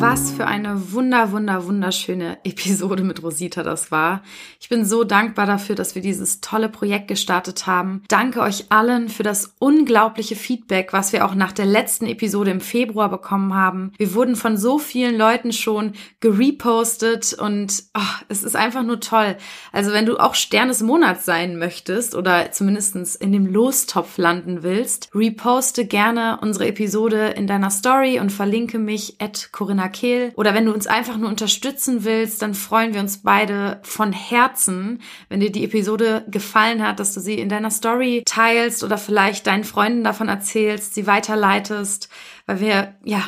S1: Was für eine wunder, wunder, wunderschöne Episode mit Rosita das war. Ich bin so dankbar dafür, dass wir dieses tolle Projekt gestartet haben. Danke euch allen für das unglaubliche Feedback, was wir auch nach der letzten Episode im Februar bekommen haben. Wir wurden von so vielen Leuten schon gerepostet und oh, es ist einfach nur toll. Also wenn du auch Stern des Monats sein möchtest oder zumindestens in dem Lostopf landen willst, reposte gerne unsere Episode in deiner Story und verlinke mich at Corinna Kehl. Oder wenn du uns einfach nur unterstützen willst, dann freuen wir uns beide von Herzen, wenn dir die Episode gefallen hat, dass du sie in deiner Story teilst oder vielleicht deinen Freunden davon erzählst, sie weiterleitest, weil wir, ja,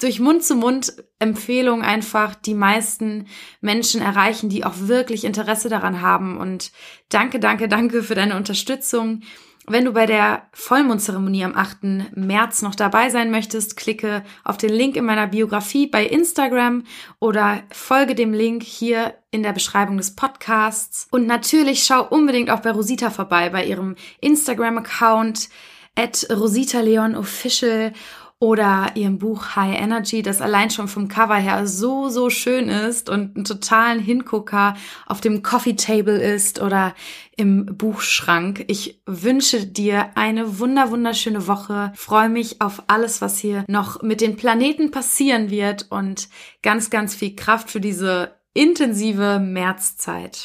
S1: durch Mund zu Mund Empfehlung einfach die meisten Menschen erreichen, die auch wirklich Interesse daran haben. Und danke, danke, danke für deine Unterstützung. Wenn du bei der Vollmondzeremonie am 8. März noch dabei sein möchtest, klicke auf den Link in meiner Biografie bei Instagram oder folge dem Link hier in der Beschreibung des Podcasts. Und natürlich schau unbedingt auch bei Rosita vorbei, bei ihrem Instagram-Account at Rosita Leon Official oder ihrem Buch High Energy, das allein schon vom Cover her so, so schön ist und einen totalen Hingucker auf dem Coffee Table ist oder im Buchschrank. Ich wünsche dir eine wunder, wunderschöne Woche. Freue mich auf alles, was hier noch mit den Planeten passieren wird und ganz, ganz viel Kraft für diese intensive Märzzeit.